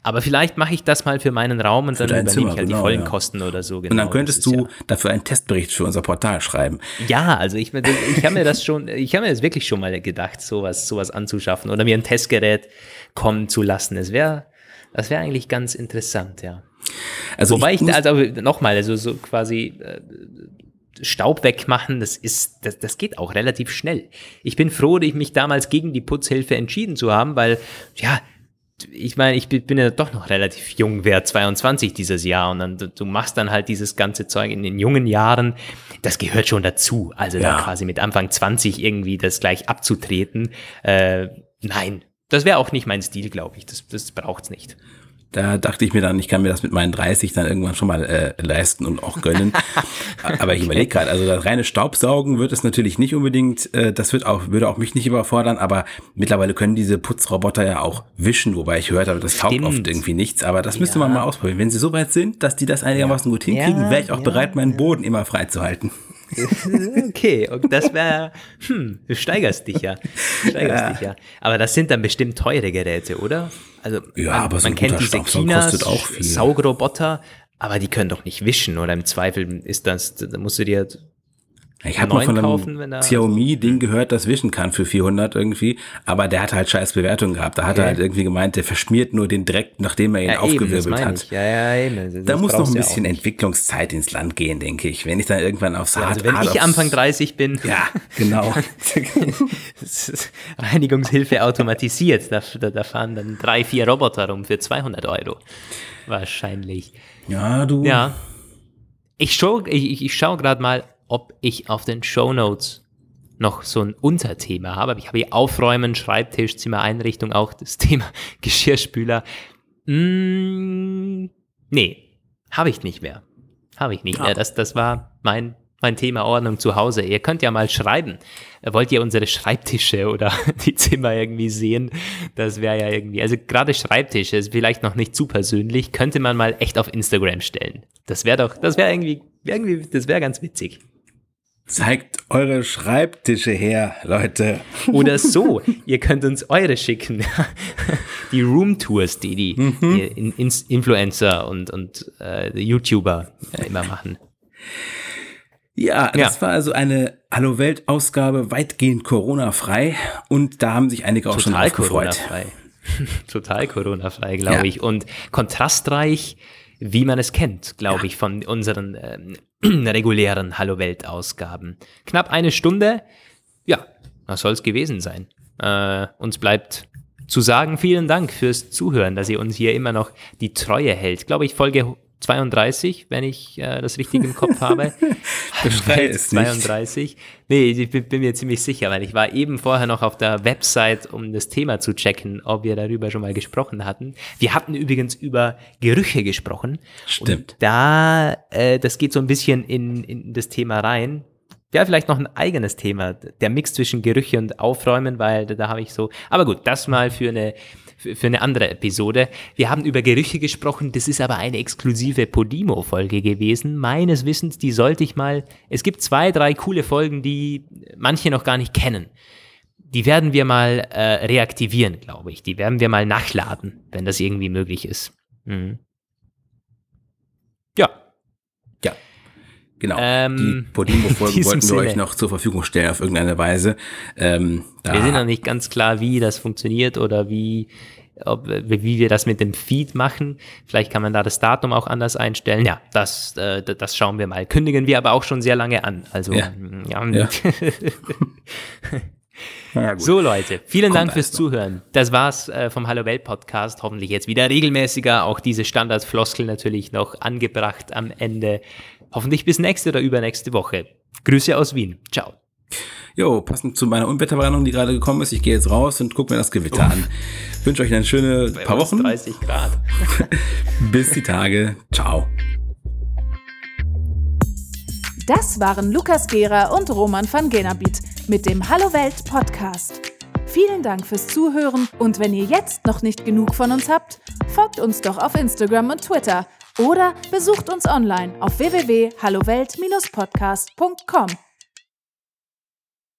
Aber vielleicht mache ich das mal für meinen Raum und dann übernehme Zimmer, ich halt genau, die vollen ja. Kosten oder so. Genau. Und dann genau, könntest du ja dafür einen Testbericht für unser Portal schreiben. Ja, also ich, ich habe mir das schon, ich habe mir das wirklich schon mal gedacht, sowas, sowas anzuschaffen oder mir ein Testgerät kommen zu lassen. Es wäre, das wäre eigentlich ganz interessant, ja. Also Wobei ich, ich also nochmal, also so quasi äh, Staub wegmachen, das ist, das, das geht auch relativ schnell. Ich bin froh, dass ich mich damals gegen die Putzhilfe entschieden zu haben, weil, ja, ich meine, ich bin ja doch noch relativ jung, wer 22 dieses Jahr und dann du, machst dann halt dieses ganze Zeug in den jungen Jahren, das gehört schon dazu. Also ja. da quasi mit Anfang 20 irgendwie das gleich abzutreten, äh, nein, das wäre auch nicht mein Stil, glaube ich. Das, das braucht's nicht. Da dachte ich mir dann, ich kann mir das mit meinen 30 dann irgendwann schon mal äh, leisten und auch gönnen. Aber ich überlege gerade, also das reine Staubsaugen wird es natürlich nicht unbedingt, äh, das wird auch, würde auch mich nicht überfordern, aber mittlerweile können diese Putzroboter ja auch wischen, wobei ich gehört habe, das taugt oft irgendwie nichts. Aber das müsste ja. man mal ausprobieren. Wenn sie so weit sind, dass die das einigermaßen gut hinkriegen, wäre ich auch ja, bereit, meinen Boden immer freizuhalten. Okay, und das wäre, hm, du steigerst dich ja. Steigerst ja. dich ja. Aber das sind dann bestimmt teure Geräte, oder? Also, ja, man, aber so man kennt diese Chinas Saugroboter, aber die können doch nicht wischen, oder im Zweifel ist das, da musst du dir ich habe mal von einem Xiaomi-Ding gehört, das wischen kann für 400 irgendwie, aber der hat halt scheiß Bewertungen gehabt. Da hat okay. er halt irgendwie gemeint, der verschmiert nur den Dreck, nachdem er ihn ja, aufgewirbelt hat. Ja, ja, eben. da muss noch ein bisschen ja Entwicklungszeit ins Land gehen, denke ich. Wenn ich dann irgendwann aufs ja, Also wenn ich Anfang 30 bin. Ja, genau. Reinigungshilfe automatisiert. Da, da, da fahren dann drei, vier Roboter rum für 200 Euro. Wahrscheinlich. Ja, du. Ja. Ich schaue ich, ich schau gerade mal ob ich auf den Show Notes noch so ein Unterthema habe. Ich habe hier Aufräumen, Schreibtisch, Zimmereinrichtung, auch das Thema Geschirrspüler. Mm, nee, habe ich nicht mehr. Habe ich nicht ja. mehr. Das, das war mein, mein Thema Ordnung zu Hause. Ihr könnt ja mal schreiben. Wollt ihr unsere Schreibtische oder die Zimmer irgendwie sehen? Das wäre ja irgendwie, also gerade Schreibtische ist vielleicht noch nicht zu persönlich, könnte man mal echt auf Instagram stellen. Das wäre doch, das wäre irgendwie, irgendwie, das wäre ganz witzig. Zeigt eure Schreibtische her, Leute. Oder so, ihr könnt uns eure schicken. Die Roomtours, die die, mhm. die Influencer und, und äh, YouTuber äh, immer machen. Ja, das ja. war also eine Hallo Welt Ausgabe weitgehend Corona-frei und da haben sich einige auch Total schon gefreut. Corona-frei. Total Corona-frei, glaube ja. ich und kontrastreich wie man es kennt, glaube ja. ich, von unseren ähm, regulären Hallo Welt Ausgaben. Knapp eine Stunde. Ja, was soll es gewesen sein? Äh, uns bleibt zu sagen, vielen Dank fürs Zuhören, dass ihr uns hier immer noch die Treue hält. Glaube ich, Folge 32, wenn ich äh, das richtig im Kopf habe. Beschrei 32. Nee, ich bin, bin, mir ziemlich sicher, weil ich war eben vorher noch auf der Website, um das Thema zu checken, ob wir darüber schon mal gesprochen hatten. Wir hatten übrigens über Gerüche gesprochen. Stimmt. Und da, äh, das geht so ein bisschen in, in das Thema rein. Ja, vielleicht noch ein eigenes Thema, der Mix zwischen Gerüche und Aufräumen, weil da, da habe ich so, aber gut, das mal für eine für eine andere Episode. Wir haben über Gerüche gesprochen, das ist aber eine exklusive Podimo-Folge gewesen. Meines Wissens, die sollte ich mal. Es gibt zwei, drei coole Folgen, die manche noch gar nicht kennen. Die werden wir mal äh, reaktivieren, glaube ich. Die werden wir mal nachladen, wenn das irgendwie möglich ist. Mhm. Ja. Ja. Genau. Ähm, die Podimo-Folgen wollten wir euch noch zur Verfügung stellen auf irgendeine Weise. Ähm, wir sind noch nicht ganz klar, wie das funktioniert oder wie, ob, wie wir das mit dem Feed machen. Vielleicht kann man da das Datum auch anders einstellen. Ja, das, äh, das schauen wir mal. Kündigen wir aber auch schon sehr lange an. Also, ja. ja. ja. Ja, so Leute, vielen Kommt Dank fürs Zuhören. Das war's äh, vom Hallo Welt Podcast. Hoffentlich jetzt wieder regelmäßiger. Auch diese Standardfloskel natürlich noch angebracht am Ende. Hoffentlich bis nächste oder übernächste Woche. Grüße aus Wien. Ciao. Jo, passend zu meiner Unwetterwarnung, die gerade gekommen ist, ich gehe jetzt raus und gucke mir das Gewitter Uff. an. Ich wünsche euch eine schöne Bei paar Wochen. 30 Grad. bis die Tage. Ciao. Das waren Lukas Gera und Roman van Genabit mit dem Hallo Welt Podcast. Vielen Dank fürs Zuhören und wenn ihr jetzt noch nicht genug von uns habt, folgt uns doch auf Instagram und Twitter Oder besucht uns online auf www.hallowelt-podcast.com.